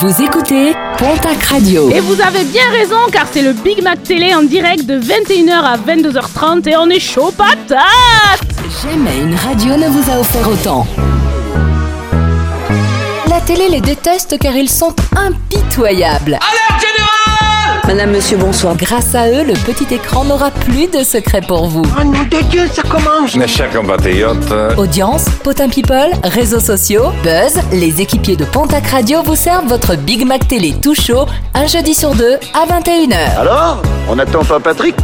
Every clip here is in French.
Vous écoutez Pontac Radio. Et vous avez bien raison car c'est le Big Mac Télé en direct de 21h à 22h30 et on est chaud patate Jamais une radio ne vous a offert autant. La télé les déteste car ils sont impitoyables. Madame, monsieur, bonsoir. Grâce à eux, le petit écran n'aura plus de secret pour vous. Oh nom de Dieu, ça commence Mes chers compatriotes, Audience, potin people, réseaux sociaux, buzz, les équipiers de Pontac Radio vous servent votre Big Mac Télé tout chaud, un jeudi sur deux à 21h. Alors On n'attend pas Patrick?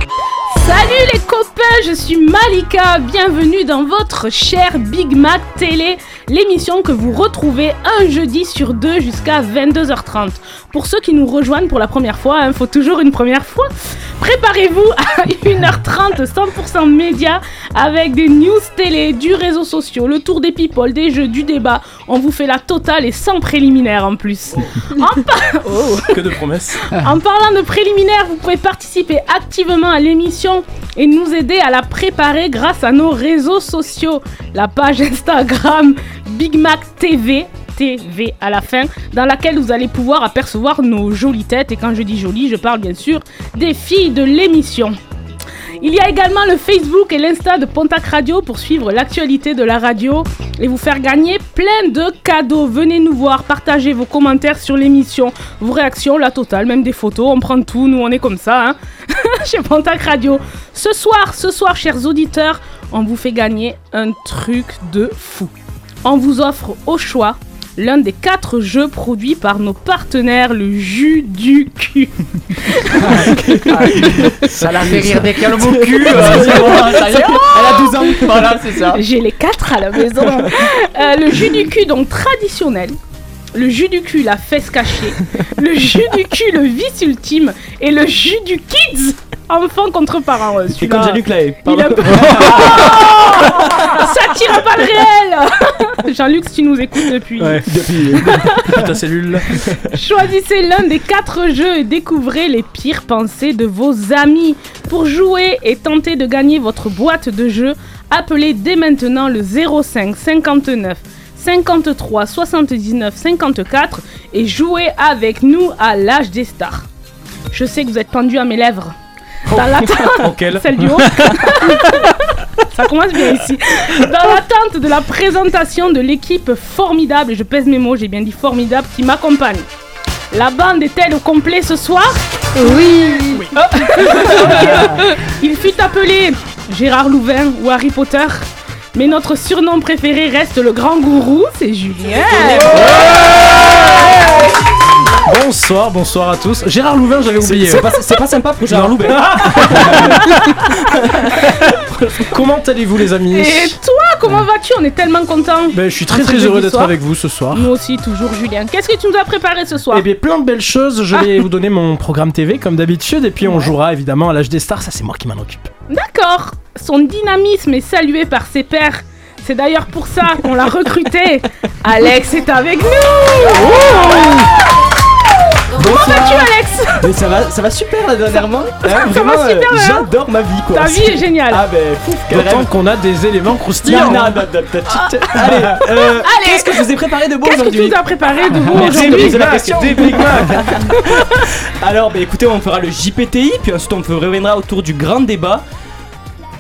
Salut les copains, je suis Malika, bienvenue dans votre cher Big Mac Télé, l'émission que vous retrouvez un jeudi sur deux jusqu'à 22h30. Pour ceux qui nous rejoignent pour la première fois, il faut toujours une première fois, préparez-vous à 1h30 100% média avec des news télé, du réseau social, le tour des people, des jeux, du débat. On vous fait la totale et sans préliminaire en plus. En, par- Oh. Que de promesses. en parlant de préliminaire, vous pouvez participer activement à l'émission et nous aider à la préparer grâce à nos réseaux sociaux. La page Instagram Big Mac TV. TV à la fin, dans laquelle vous allez pouvoir apercevoir nos jolies têtes. Et quand je dis jolies, je parle bien sûr des filles de l'émission. Il y a également le Facebook et l'Insta de Pontac Radio pour suivre l'actualité de la radio et vous faire gagner plein de cadeaux. Venez nous voir, partagez vos commentaires sur l'émission, vos réactions, la totale, même des photos, on prend tout, nous on est comme ça, hein, chez Pontac Radio. Ce soir, ce soir, chers auditeurs, on vous fait gagner un truc de fou. On vous offre au choix l'un des quatre jeux produits par nos partenaires, le jus du cul. Ça la fait rire dès qu'elle a le mot cul. euh, c'est bon, ça y est. Elle a 12 ans. Voilà, c'est ça. J'ai les quatre à la maison. Euh, le jus du cul, donc traditionnel. Le jus du cul, la fesse cachée. Le jus du cul, le vice ultime. Et le jus du kids, enfant contre parent. Euh, celui-là, comme Jean-Luc Lahaye. il a- Ça tire à balles réelles Jean-Luc, si tu nous écoutes depuis. Ouais, depuis, depuis ta cellule. Choisissez l'un des quatre jeux et découvrez les pires pensées de vos amis. Pour jouer et tenter de gagner votre boîte de jeux, appelez dès maintenant le 05 59 53 79 54 et jouez avec nous à l'âge des stars. Je sais que vous êtes pendu à mes lèvres. Dans l'attente, Auquel celle du haut. Ça commence bien ici. Dans l'attente de la présentation de l'équipe formidable, et je pèse mes mots, j'ai bien dit formidable, qui m'accompagne. La bande est-elle au complet ce soir? Oui. Il fut appelé Gérard Louvain ou Harry Potter. Mais notre surnom préféré reste le grand gourou, c'est Julien. Bonsoir, bonsoir à tous. Gérard Louvain, j'avais oublié. C'est pas, c'est pas sympa pour Gérard Loubet. Comment allez-vous, les amis? Et toi, comment vas-tu On est tellement contents. ben, Je suis très très heureux d'être avec vous ce soir. Nous aussi, toujours Julien. Qu'est-ce que tu nous as préparé ce soir Eh bien, plein de belles choses. Je vais vous donner mon programme TV comme d'habitude. Et puis, on jouera évidemment à l'âge des stars. Ça, c'est moi qui m'en occupe. D'accord. Son dynamisme est salué par ses pairs. C'est d'ailleurs pour ça qu'on l'a recruté. Alex est avec nous. Comment vas-tu, Alex Mais ça va, ça va super là dernièrement. Hein, va vraiment, super, euh, là. J'adore ma vie quoi. Ta vie est géniale. Ah ben, fouf, D'autant qu'on a des éléments croustillants. Non, non, non, non, tchit. Allez, euh, Allez. qu'est-ce que je vous ai préparé de beau Qu'est-ce que tu aujourd'hui nous as préparé de beau aujourd'hui la question. Des Big Mac. Alors, bah, écoutez, on fera le JPTI, puis ensuite on reviendra autour du grand débat.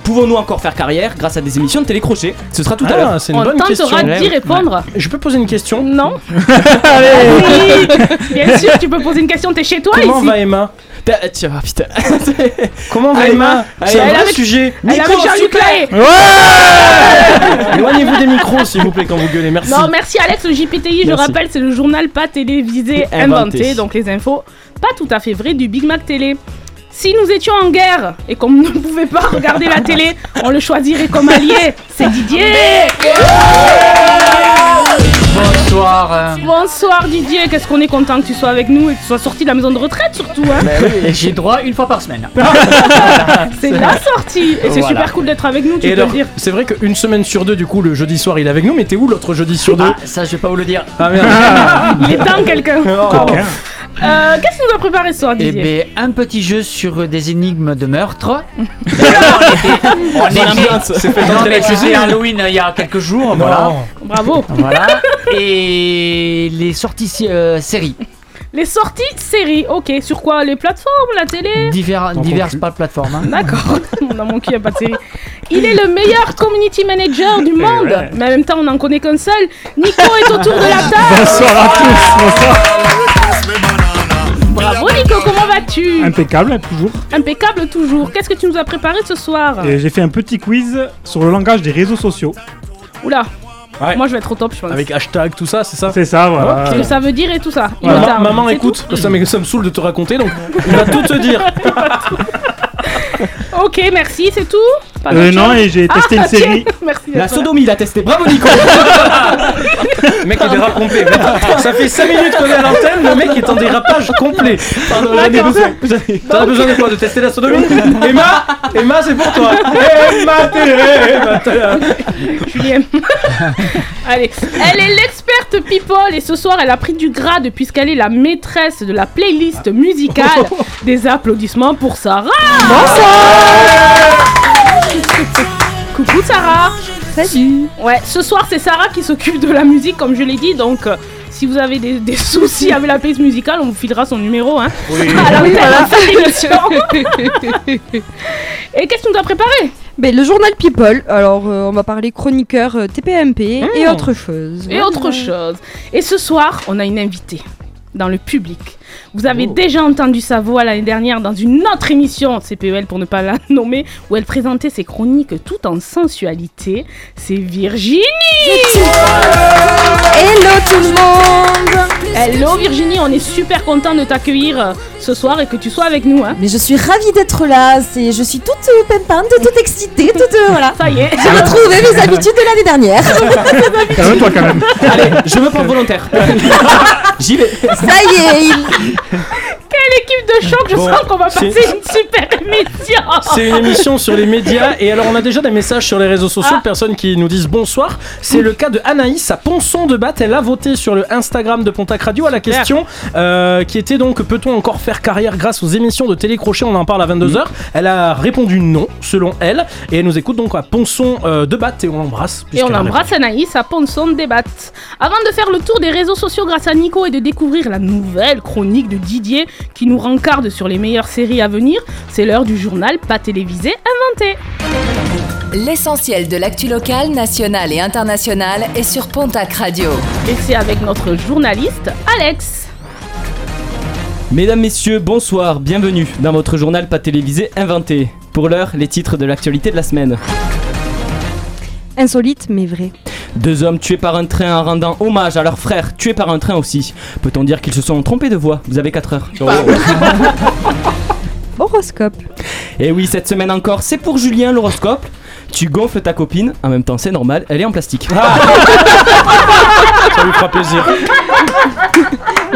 Pouvons-nous encore faire carrière grâce à des émissions de télécrochet Ce sera tout à l'heure. Ah, c'est une On bonne question. tentera d'y répondre. Je peux poser une question? Non. Allez. Bien sûr, tu peux poser une question. T'es chez toi Comment ici va Emma? T'as- Tiens, ah, putain. Comment va Allez, Emma? C'est un elle vrai avait- sujet. Elle Nico, Jean-Luc Lahaye. Éloignez-vous des micros, s'il vous plaît, quand vous gueulez. Merci. Non, merci Alex. Le JPTI, je Merci. rappelle, c'est le journal pas télévisé Inventé. inventé. Donc les infos pas tout à fait vraies du Big Mac Télé. Si nous étions en guerre et qu'on ne pouvait pas regarder la télé, on le choisirait comme allié. C'est Didier. Bonsoir. Bonsoir Didier, qu'est-ce qu'on est content que tu sois avec nous et que tu sois sorti de la maison de retraite surtout. Hein. oui, j'ai droit une fois par semaine. C'est la sortie et c'est Voilà. super cool d'être avec nous, tu Et peux alors, le dire. c'est vrai qu'une semaine sur deux, du coup, le jeudi soir, il est avec nous, mais t'es où l'autre jeudi sur deux? Ah, ça, je vais pas vous le dire. Ah merde. Il est temps quelqu'un. Oh. Euh, Qu'est-ce que nous as préparé ce soir Eh Didier ben, un petit jeu sur des énigmes de meurtre. D'ailleurs, on était, on était- C'est fait non, entrer la mais c'était cuisine. Halloween euh, il y a quelques jours, voilà. Non. Bravo. Voilà. Et les sorties euh, séries. Les sorties séries, ok. Sur quoi? Les plateformes, la télé? Divers, diverses pas de plateforme. hein. D'accord, dans mon cul, il a pas de série. Il est le meilleur community manager du monde, ouais. mais en même temps, on n'en connaît qu'un seul. Nico est autour de la table. Bonsoir à tous, bonsoir. Bravo Nico, comment vas-tu Impeccable, toujours. Impeccable toujours. Qu'est-ce que tu nous as préparé ce soir Et j'ai fait un petit quiz sur le langage des réseaux sociaux. Oula, Ouais. moi je vais être au top, je pense. Avec hashtag, tout ça, c'est ça C'est ça, voilà. Ce que ça veut dire et tout ça. Il Maman, me tarde, maman, c'est écoute, tout ça, me- ça me saoule de te raconter, donc il va tout te dire. Ok, merci, c'est tout Pas Euh, d'autre non, chose et j'ai testé Ah, une série. tiens, Merci. La sodomie, il a testé. Bravo Nico Le mec est dérapé. Ça fait 5 minutes qu'on est à l'antenne, le mec est en dérapage complet. Pardon, j'en ai D'accord. besoin. T'en as besoin de quoi De tester la sodomie Emma Emma, c'est pour toi. Emma, t'es- Emma, t'es- Julien. Allez, elle est l'experte people et ce soir elle a pris du grade puisqu'elle est la maîtresse de la playlist musicale. Des applaudissements pour Sarah. Coucou Sarah. Salut Ouais, ce soir c'est Sarah qui s'occupe de la musique comme je l'ai dit donc. euh, si vous avez des, des soucis avec la playlist musicale, on vous filera son numéro. Hein. À la. Et qu'est-ce que tu nous as préparé ben, Le journal People, alors euh, on va parler chroniqueur euh, TPMP et Mmh. autre chose. et autre chose. Et ce soir, on a une invitée dans le public. Vous avez Oh. déjà entendu sa voix l'année dernière dans une autre émission, CPEL pour ne pas la nommer, où elle présentait ses chroniques tout en sensualité. C'est Virginie Hello tout le monde Hello Virginie, on est super content de t'accueillir euh, ce soir et que tu sois avec nous. Hein. Mais je suis ravie d'être là, c'est, je suis toute euh, pimpante, toute excitée, toute... euh, voilà. Ça y est. J'ai retrouvé mes habitudes de l'année dernière. Calme-toi quand même. Allez, je me porte volontaire. J'y vais. Ça y est, il- Quelle équipe de choc, je Bon, sens qu'on va passer une super émission C'est une émission sur les médias et alors on a déjà des messages sur les réseaux sociaux Ah. de personnes qui nous disent bonsoir. C'est le cas de Anaïs à Ponson de Batte. Elle a voté sur le Instagram de Pontac Radio à la question euh, qui était donc peut-on encore faire carrière grâce aux émissions de télécrochet? On en parle à 22h. Elle a répondu non selon elle et elle nous écoute donc à Ponson euh, de Batte et on l'embrasse. Et on embrasse Anaïs à Ponson Débat. Avant de faire le tour des réseaux sociaux grâce à Nico et de découvrir la nouvelle chronique de Didier qui nous rencarde sur les meilleures séries à venir, c'est l'heure du journal pas télévisé inventé. L'essentiel de l'actu locale, nationale et internationale est sur Pontac Radio. Et c'est avec notre journaliste Alex. Mesdames, messieurs, bonsoir, bienvenue dans votre journal pas télévisé inventé. Pour l'heure, les titres de l'actualité de la semaine. Insolite mais vrai. Deux hommes tués par un train en rendant hommage à leur frère tués par un train aussi. Peut-on dire qu'ils se sont trompés de voix? Vous avez 4 heures. Horoscope. Et oui, cette semaine encore, c'est pour Julien l'horoscope. Tu gonfles ta copine, en même temps c'est normal, elle est en plastique. Ça lui fera plaisir.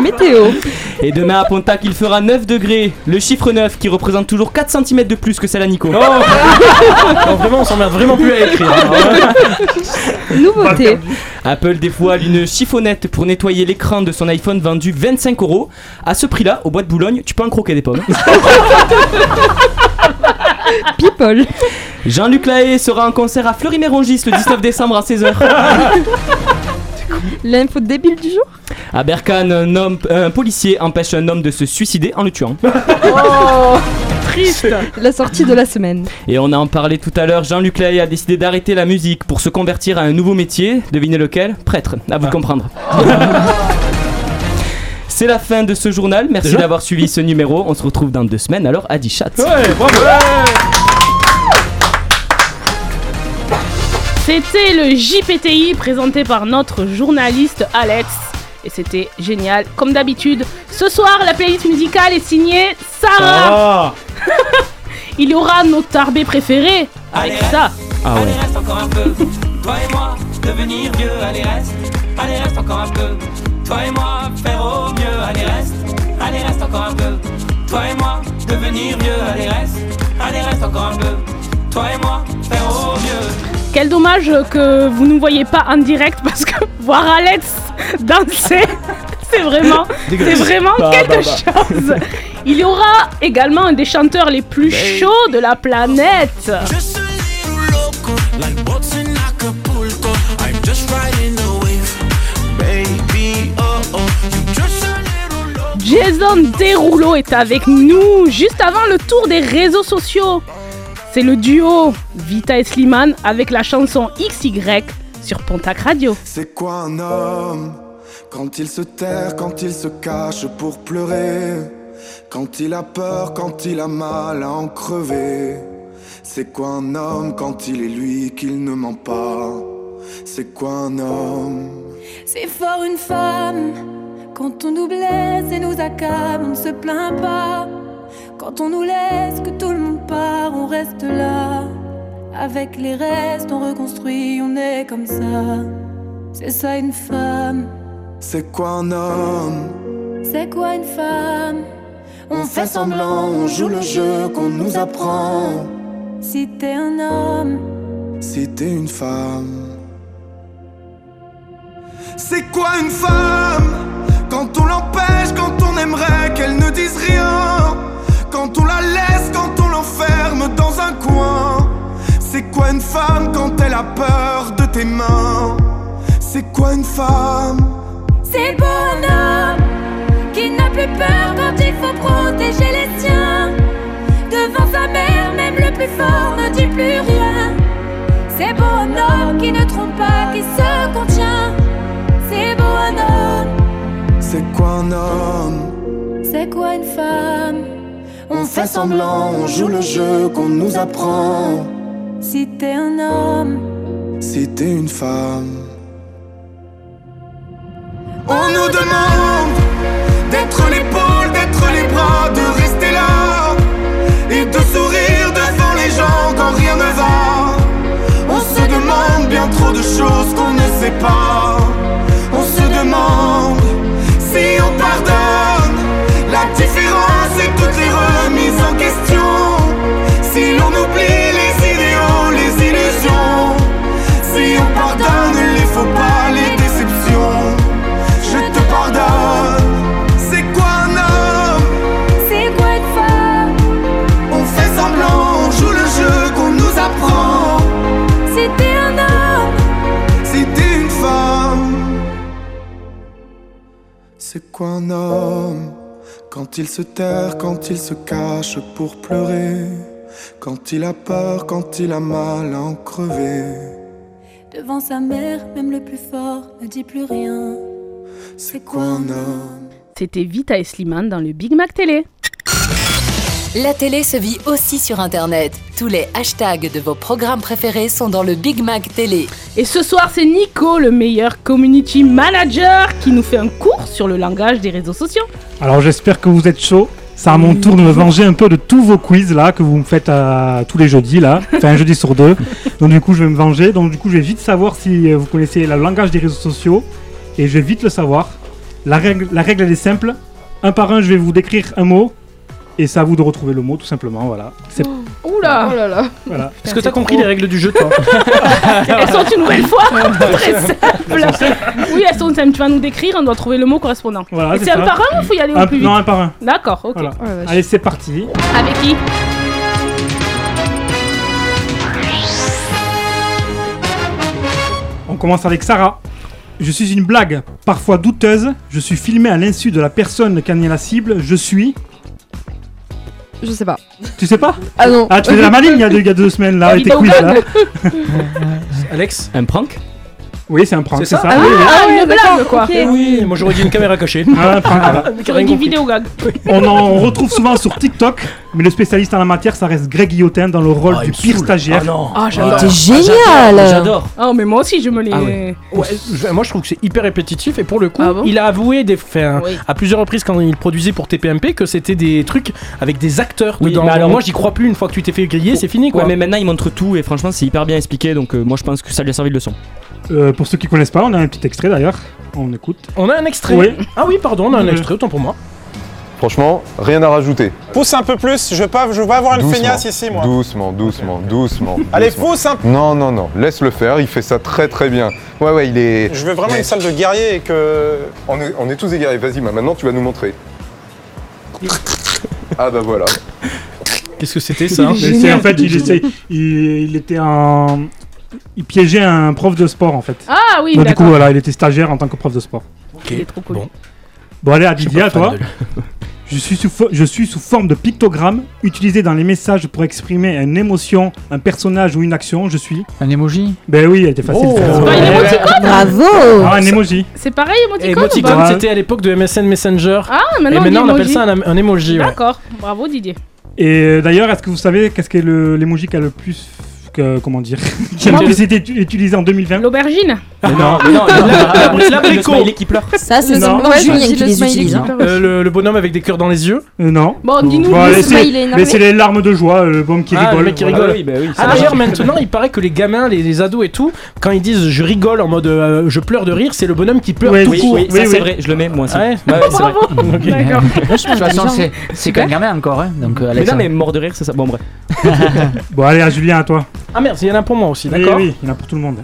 Météo. Et demain à Pontac, il fera 9 degrés. Le chiffre 9 qui représente toujours 4 cm de plus que celle à Nico. Oh Non, vraiment, on s'emmerde vraiment plus à écrire. hein. Nouveauté. Apple dévoile une chiffonnette pour nettoyer l'écran de son iPhone vendu 25 euros. À ce prix-là, au bois de Boulogne, tu peux en croquer des pommes. People. Jean-Luc Lahaye sera en concert à Fleury-Mérongis le 19 décembre à 16h. L'info débile du jour. À Berkane, un, homme- un policier empêche un homme de se suicider en le tuant. Oh, triste. La sortie de la semaine. Et on en parlait tout à l'heure, Jean-Luc Lahaye a décidé d'arrêter la musique pour se convertir à un nouveau métier. Devinez lequel? Prêtre. À vous de comprendre. C'est la fin de ce journal. Merci d'avoir suivi ce numéro. On se retrouve dans deux semaines. Alors, à 10 chats. Ouais, bravo. C'était le JPTI présenté par notre journaliste Alex. Et c'était génial. Comme d'habitude, ce soir, la playlist musicale est signée Sarah. Ah. Il y aura nos tarbés préférés avec ça. Ah ouais. reste encore un peu. Toi et moi, devenir vieux, allez reste. Allez reste encore un peu. Toi et moi, faire au mieux, allez reste. Allez reste encore un peu. Toi et moi, devenir vieux, allez reste. Allez reste encore un peu. Toi et moi, faire au mieux. Quel dommage que vous ne voyez pas en direct parce que voir Alex danser, c'est vraiment, c'est Dégueulasse. vraiment Bah, quelque bah, chose. Il y aura également un des chanteurs les plus chauds de la planète. Oh oh. Jason Derulo est avec nous juste avant le tour des réseaux sociaux. C'est le duo Vita et Slimane avec la chanson XY sur Pontac Radio. C'est quoi un homme Quand il se terre, quand il se cache pour pleurer? Quand il a peur, quand il a mal à en crever? C'est quoi un homme quand il est lui qu'il ne ment pas? C'est quoi un homme? C'est fort une femme. Quand on nous blesse et nous accable, on ne se plaint pas. Quand on nous laisse, que tout le monde part, on reste là. Avec les restes, on reconstruit, on est comme ça. C'est ça une femme. C'est quoi un homme? C'est quoi une femme? On fait semblant, on joue le jeu qu'on nous apprend. Si t'es un homme, Si t'es une femme. C'est quoi une femme? Quand on l'empêche, quand on aimerait qu'elle ne dise rien Quand on la laisse, quand on l'enferme dans un coin C'est quoi une femme quand elle a peur de tes mains? C'est quoi une femme? C'est le bonhomme qui n'a plus peur quand il faut protéger les siens. Devant sa mère, même le plus fort ne dit plus rien. C'est beau un homme qui ne trompe pas, qui se contient. C'est beau un homme, C'est quoi un homme? C'est quoi une femme? On fait semblant, on joue le jeu qu'on nous apprend. Si t'es un homme, Si t'es une femme. On nous demande d'être l'épaule, d'être les bras, de rester là Et de sourire devant les gens quand rien ne va. On se demande bien trop de choses qu'on ne sait pas. On se demande si on pardonne Quand il se terre, quand il se cache pour pleurer Quand il a peur, quand il a mal à en crever devant sa mère, même le plus fort ne dit plus rien. C'est quoi un homme? C'était Vita et Slimane dans le Big Mac Télé. La télé se vit aussi sur Internet. Tous les hashtags de vos programmes préférés sont dans le Big Mac Télé. Et ce soir, c'est Nico, le meilleur community manager, qui nous fait un cours sur le langage des réseaux sociaux. Alors j'espère que vous êtes chaud. C'est à mon tour de me venger un peu de tous vos quiz là que vous me faites euh, tous les jeudis là, enfin un jeudi sur deux. Donc du coup je vais me venger. Donc du coup je vais vite savoir si euh, vous connaissez le langage des réseaux sociaux et je vais vite le savoir. La règle, la règle elle est simple. Un par un je vais vous décrire un mot et c'est à vous de retrouver le mot tout simplement. Voilà. C'est Oula Oh là là. voilà. Est-ce que t'as compris les règles du jeu, toi Elles sont une nouvelle fois très simples. Oui, elles sont simples. Tu vas nous décrire, on doit trouver le mot correspondant. Voilà, Et c'est c'est un par un ou faut y aller au Un- plus vite non un par un. D'accord, ok. Voilà. Oh. Allez c'est parti. Avec qui On commence avec Sarah. Je suis une blague, parfois douteuse. Je suis filmé à l'insu de la personne qui en est la cible. Je suis. Je sais pas. Tu sais pas Ah non. Ah, tu faisais la maligne il y a deux, il y a deux semaines là, avec tes quiz là. Alex Un prank? Oui, c'est un prank, C'est ça ça. Ah oui, oui. Ah, une d'accord, blague quoi. Oui, moi j'aurais dit une caméra cachée. Ah, un prank, voilà. J'aurais dit vidéo gag. On en retrouve souvent sur TikTok, mais le spécialiste en la matière, ça reste Greg Guillotin dans le rôle Ah, du pire stagiaire. Ah non. Ah, Ah, génial J'adore Oh, mais moi aussi, je me les. Ah ouais. Moi je trouve que c'est hyper répétitif et pour le coup, Ah bon il a avoué des, enfin, Oui. à plusieurs reprises quand il produisait pour TPMP que c'était des trucs avec des acteurs Oui, dedans. mais alors- moi j'y crois plus une fois que tu t'es fait griller, c'est fini quoi. Ouais, mais maintenant il montre tout et franchement c'est hyper bien expliqué donc euh, moi je pense que ça lui a servi de leçon. Euh, pour ceux qui connaissent pas, on a un petit extrait d'ailleurs. On écoute. On a un extrait. Oui. Ah oui, pardon, on a un extrait, autant pour moi. Franchement, rien à rajouter. Pousse un peu plus, je veux pas, je veux pas avoir une Doucement. feignasse ici, moi. Doucement, doucement, doucement. Allez, doucement. pousse un peu. Non, non, non, laisse le faire, il fait ça très très bien. Ouais, ouais, il est. Je veux vraiment Mais une salle de guerrier et que. On est, on est tous égarés, vas-y, ma- maintenant tu vas nous montrer. Ah bah voilà. Qu'est-ce que c'était ça c'est en fait, il, essaie- il, il était en. Il piégeait un prof de sport en fait. Ah oui, Donc, du coup, voilà, il était stagiaire en tant que prof de sport. Ok, Il est trop cool. Bon. Bon, allez, à Didier, à toi. Je suis, sous je suis sous forme de pictogramme utilisé dans les messages pour exprimer une émotion, un personnage ou une action. Je suis. Un emoji Ben oui, elle était facile. Oh. C'est pas une émoticône Bravo Ah, un emoji. C'est pareil, Et émoticône pas c'était à l'époque de MSN Messenger. Ah, Et maintenant, maintenant, on appelle ça un, un emoji. ouais. D'accord, bravo Didier. Et d'ailleurs, est-ce que vous savez qu'est-ce qu'est le- l'emoji qui a le plus. Que- comment dire Qui a le plus été utilisé en 2020 L'aubergine Mais non, mais non, le qui pleure. Ça, c'est Julien qui le les utilise. hein. Euh, le, bonhomme avec des cœurs dans les yeux. Euh, non. Bon, dis-nous. Le smiley mais c'est les larmes de joie, euh, le bon qui Ah, rigole. le mec qui rigole. oui, bah oui, Ah d'ailleurs maintenant il paraît que les gamins, les, ados et tout, quand ils disent je rigole en mode je pleure de rire, c'est le bonhomme qui pleure Oui, tout Oui, court. oui, c'est vrai, je le mets moi aussi. D'accord. De toute façon, c'est- c'est qu'un gamin encore. Hein, donc, Mais non, mais mort de rire, c'est ça. Bon, bref. Bon, allez, à Julien, à toi. Ah merde, il y en a pour moi aussi, d'accord oui, il y en a pour tout le monde.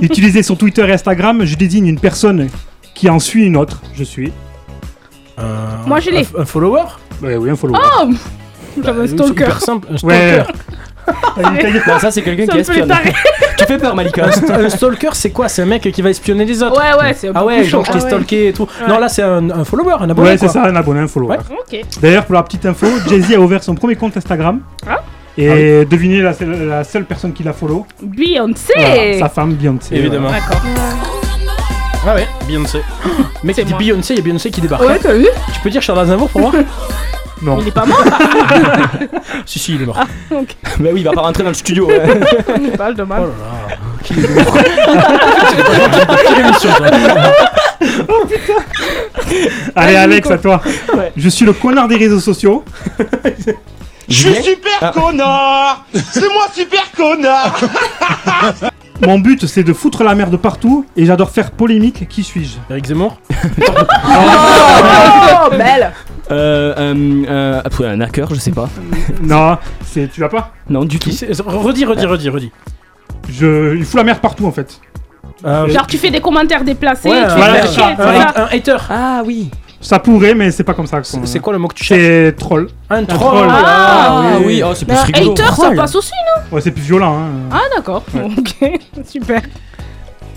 Utilisé sur Twitter et Instagram, je désigne une personne qui en suit une autre. Je suis. Euh, Moi, je l'ai. Un, un follower Ouais, oui, un follower. Oh J'avais un stalker. Super simple, un Ouais. stalker. Non, ça c'est quelqu'un qui un espionne. Tu fais peur, Malika. Un, st- un stalker, c'est quoi? C'est un mec qui va espionner les autres. Ouais, ouais, c'est un peu Ah ouais, plus genre je t'ai Ah ouais. stalké et tout. Ouais. Non, là c'est un, un follower, un abonné. Ouais, c'est quoi. ça, un abonné, un follower. Ok. D'ailleurs, pour la petite info, Jay-Z a ouvert son premier compte Instagram. Ah. Et devinez la, seule- la seule personne qui l'a follow Beyoncé Voilà, Sa femme, Beyoncé. Évidemment. D'accord. Ah ouais, Beyoncé. Mec, C'est il dit. Beyoncé, il y a Beyoncé qui débarque. Ouais, t'as vu Tu peux dire Charles Aznavour pour moi Non. Il est pas mort Si, si, il est mort. Ok. Mais oui, il va pas rentrer dans le studio. ouais. Pas de Oh mal. là là. Qui est. Quelle émission, toi Allez, Alex, à toi. Ouais. Je suis le connard des réseaux sociaux. Je suis super connard C'est moi super connard Mon but, c'est de foutre la merde partout. Et j'adore faire polémique. Qui suis-je? Eric Zemmour Oh, belle Euh, euh, euh, ah, un hacker, je sais pas. Non, c'est tu l'as pas? Non, du tout. Redis, redis, redis, redis. Je, il fout la merde partout en fait. Euh, Genre, tu fais des commentaires déplacés, ouais, tu fais un hater. Ah oui. Ça pourrait, mais c'est pas comme ça. qu'on- C'est quoi le mot que tu cherches C'est troll. Un troll. troll. Ah, oui, oh, c'est plus Bah, rigolo. hater, ça Troll. passe aussi, non? Ouais, c'est plus violent. Hein. Ah, d'accord. Ok, super.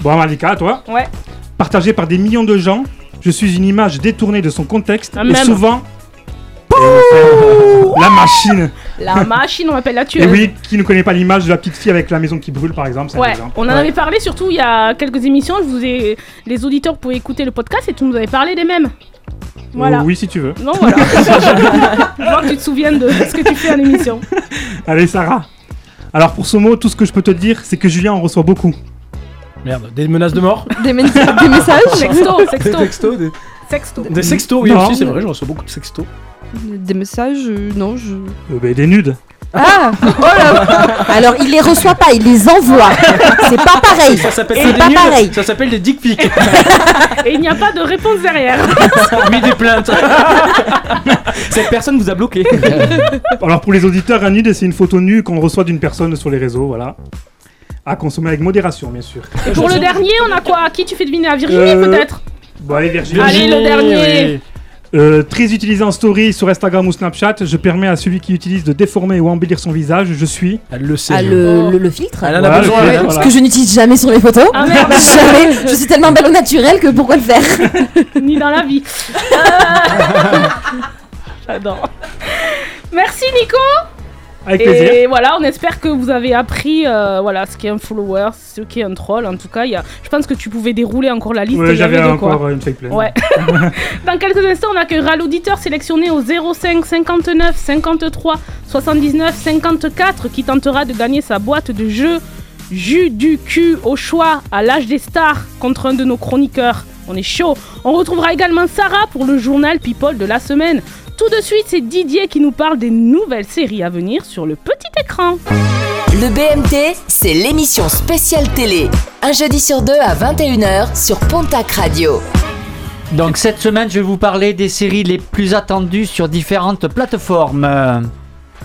Bon, Malika, à toi. Ouais. Partagé par des millions de gens, je suis une image détournée de son contexte Un et souvent. la machine. La machine, on appelle la Et tueuse. oui, qui ne connaît pas l'image de la petite fille avec la maison qui brûle, par exemple. c'est un Ouais, exemple. on en Ouais. avait parlé surtout il y a quelques émissions. Je vous ai... Les auditeurs pouvaient écouter le podcast et tu nous avais parlé des mêmes. Voilà. Oui, si tu veux. Non, voilà. Je vois que tu te souviens de ce que tu fais en émission. Allez, Sarah. Alors, pour ce mot, tout ce que je peux te dire, c'est que Julien en reçoit beaucoup. Merde, des menaces de mort Des, men- des messages Sexto, sexto, textos des... sexto. Des sextos, oui, Non. aussi, c'est vrai, je reçois beaucoup de sextos. Des messages euh, Non, je. Euh, bah, des nudes. Ah Oh là Alors, il les reçoit pas, il les envoie. C'est pas pareil. Ça s'appelle C'est pas pareil. ça s'appelle des dick pics. Et il n'y a pas de réponse derrière. Mais des plaintes. Cette personne vous a bloqué. Alors, pour les auditeurs, un nude, c'est une photo nue qu'on reçoit d'une personne sur les réseaux, voilà. À consommer avec modération, bien sûr. Et pour le dernier, on a quoi? Qui tu fais deviner? À Virginie Euh, peut-être? Bon, allez, Virginie. Allez, le dernier. Euh, très utilisé en story sur Instagram ou Snapchat, je permets à celui qui utilise de déformer ou embellir son visage. Je suis. Elle le sait. Ah, le, le, le filtre Elle en a Voilà, besoin. le elle. filtre, Ce que je n'utilise jamais sur mes photos. Ah merde. Jamais. Je suis tellement belle au naturel que pourquoi le faire Ni dans la vie. Euh, J'adore. Merci Nico. Avec plaisir. Et voilà, on espère que vous avez appris euh, voilà, ce qu'est un follower, ce qu'est un troll. En tout cas, y a... je pense que tu pouvais dérouler encore la liste. Ouais, j'avais quoi. encore une. Ouais. Dans quelques instants, on accueillera l'auditeur sélectionné au 05 59 53 79 54 qui tentera de gagner sa boîte de jeux jus du cul au choix à l'âge des stars contre un de nos chroniqueurs. On est chaud. On retrouvera également Sarah pour le journal People de la semaine. Tout de suite, c'est Didier qui nous parle des nouvelles séries à venir sur le petit écran. Le BMT, c'est l'émission spéciale télé. Un jeudi sur deux à 21h sur Pontac Radio. Donc cette semaine, je vais vous parler des séries les plus attendues sur différentes plateformes.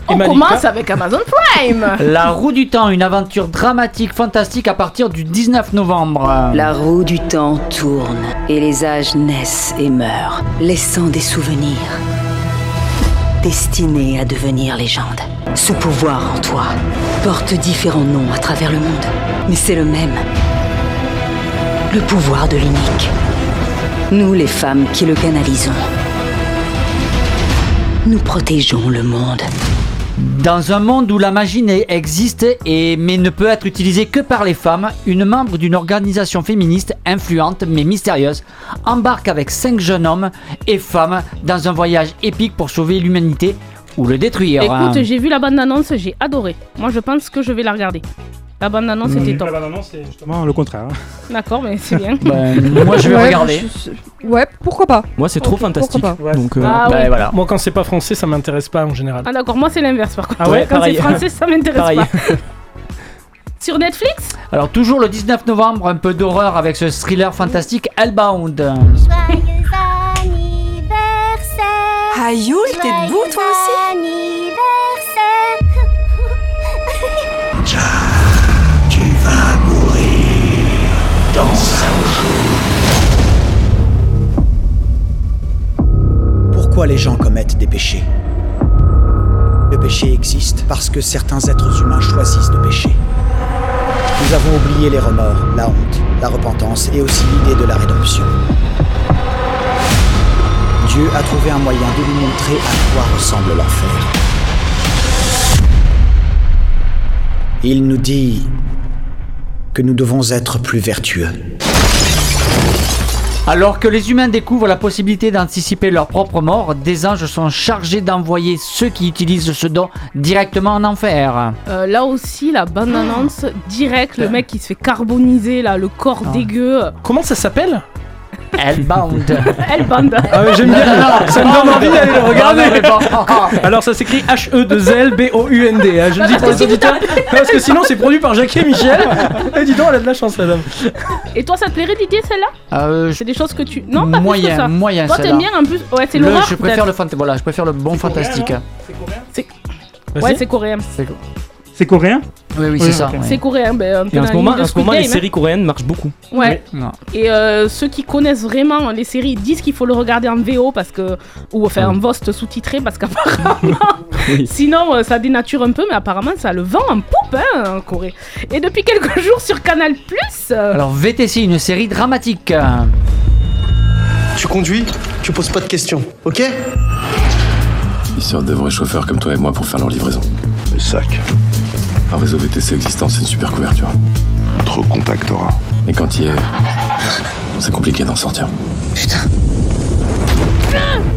On Malika commence avec Amazon Prime. La roue du temps, une aventure dramatique, fantastique à partir du 19 novembre. La roue du temps tourne et les âges naissent et meurent, laissant des souvenirs. Destinés à devenir légende. Ce pouvoir en toi porte différents noms à travers le monde, mais c'est le même. Le pouvoir de l'unique. Nous, les femmes qui le canalisons. Nous protégeons le monde. Dans un monde où la magie existe et mais ne peut être utilisée que par les femmes, une membre d'une organisation féministe influente mais mystérieuse embarque avec cinq jeunes hommes et femmes dans un voyage épique pour sauver l'humanité ou le détruire. Écoute, j'ai vu la bande-annonce, j'ai adoré. Moi, je pense que je vais la regarder. La bande-annonce était top. La bande-annonce, c'est justement le contraire. hein. D'accord, mais c'est bien. Ben, moi je vais Ouais, regarder. je- Ouais, pourquoi pas Moi, c'est trop fantastique. pourquoi Donc, euh, Ah oui. Bah, Moi, quand c'est pas français, ça m'intéresse pas en général. Ah d'accord, moi c'est l'inverse par contre. Ah ouais, Quand pareil. c'est français, ça m'intéresse Pareil. pas. Sur Netflix? Alors toujours le 19 novembre, un peu d'horreur avec ce thriller fantastique Hellbound. Yul, t'es debout toi aussi Tu vas mourir dans un Pourquoi les gens commettent des péchés? Le péché existe parce que certains êtres humains choisissent de pécher. Nous avons oublié les remords, la honte, la repentance et aussi l'idée de la rédemption. Dieu a trouvé un moyen de nous montrer à quoi ressemble l'enfer. Il nous dit que nous devons être plus vertueux. Alors que les humains découvrent la possibilité d'anticiper leur propre mort, des anges sont chargés d'envoyer ceux qui utilisent ce don directement en enfer. Euh, là aussi, la bande-annonce, direct, le mec qui se fait carboniser, là, le corps dégueu. Comment ça s'appelle? Hellbound. Hellbound. Ah ouais, j'aime bien, ça me donne envie d'aller le regarder. Alors ça s'écrit H-E-2-L-B-O-U-N-D. hein, Je le dis pour les auditeurs. Parce que sinon c'est produit par Jackie et Michel. Et dis donc, elle a de la chance, la dame. Et toi, ça te plairait Didier, celle-là Euh, C'est des choses que tu. Non, pas plus que moyen, ça. moyen. Toi, celle-là. t'aimes bien en plus. Ouais, c'est Le- l'horreur. Je préfère le fanta- voilà, je préfère le bon fantastique. C'est- Ouais, c'est coréen. C'est coréen Oui, oui, c'est ça. ok. ouais. C'est coréen. Ben, un peu Et en ce la moment, ligne de en ce moment les Game, séries coréennes marchent beaucoup. hein. Ouais. Non. Et euh, ceux qui connaissent vraiment les séries disent qu'il faut le regarder en VO parce que ou enfin en VOST sous-titré parce qu'apparemment sinon euh, ça dénature un peu mais apparemment ça le vend en poupe hein, en Corée. Et depuis quelques jours sur Canal euh, Alors VTC, une série dramatique. Tu conduis, tu poses pas de questions, ok? Ils sortent de vrais chauffeurs comme toi et moi pour faire leur livraison. Le sac. Un réseau VTC existant, c'est une super couverture. Te recontactera. Et quand il est. C'est compliqué d'en sortir.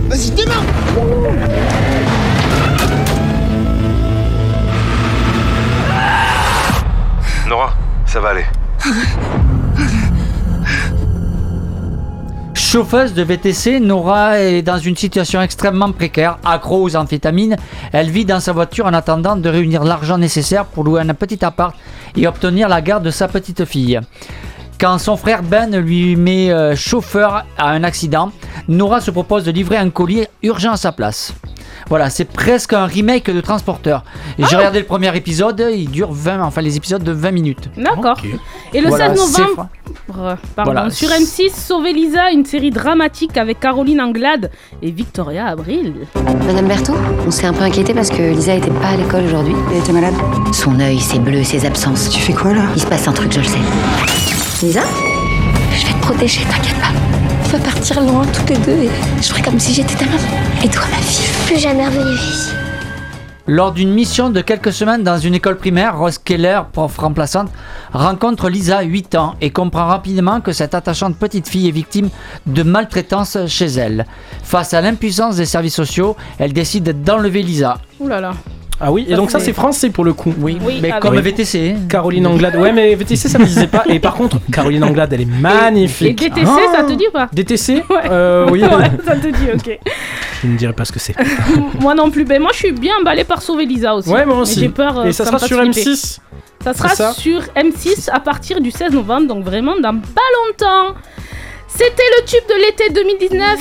Vas-y, démarre Nora, ça va aller. Chauffeuse de VTC, Nora est dans une situation extrêmement précaire, accro aux amphétamines. Elle vit dans sa voiture en attendant de réunir l'argent nécessaire pour louer un petit appart et obtenir la garde de sa petite fille. Quand son frère Ben lui met euh, chauffeur à un accident, Nora se propose de livrer un colis urgent à sa place. Voilà, c'est presque un remake de Transporteur. Et J'ai regardé le premier épisode, il dure 20, enfin les épisodes de 20 minutes. D'accord. Et le Voilà, 16 c'est novembre, euh, pardon, Voilà. sur M6, Sauver Lisa, une série dramatique avec Caroline Anglade et Victoria Abril. Madame Berthaud, on s'est un peu inquiété parce que Lisa était pas à l'école aujourd'hui. Elle était malade Son œil, c'est bleu, ses absences. Tu fais quoi là? Il se passe un truc, je le sais. Lisa? Je vais te protéger, t'inquiète pas. On va partir loin toutes les deux et je ferai comme si j'étais ta maman. Et toi, ma fille Plus jamais revenir ici. Lors d'une mission de quelques semaines dans une école primaire, Rose Keller, prof remplaçante, rencontre Lisa, 8 ans, et comprend rapidement que cette attachante petite fille est victime de maltraitance chez elle. Face à l'impuissance des services sociaux, elle décide d'enlever Lisa. Ouh là là. Ah oui, et donc ça c'est- français pour le coup. Oui, Oui, mais comme. VTC. Caroline Anglade. Ouais, mais VTC ça me disait pas. Et par contre, Caroline Anglade, elle est magnifique. Et DTC, ça te dit ou pas? DTC Euh, Oui. Ouais, ça te dit, ok. Je ne dirais pas ce que c'est. moi non plus. Ben, moi, je suis bien emballée par Sauver Lisa aussi. Ouais, moi Mais aussi. J'ai peur. Et ça sera sur flipper. M6 Ça sera sur M6 à partir du 16 novembre, donc vraiment dans pas longtemps. C'était le tube de l'été 2019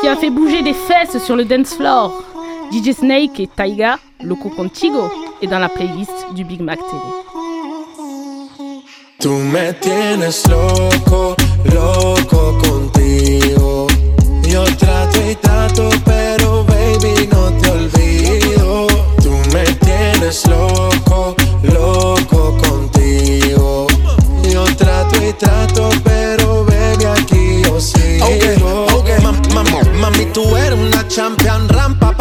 qui a fait bouger des fesses sur le dance floor. DJ Snake et Taiga, Loco Contigo, est dans la playlist du Big Mac TV. Tú me tienes loco, loco contigo. Yo trato y trato, pero baby no te olvido. Tú me tienes loco, loco contigo. Yo trato y trato, pero baby aquí yo sigo. Tú eres una champion, rampa,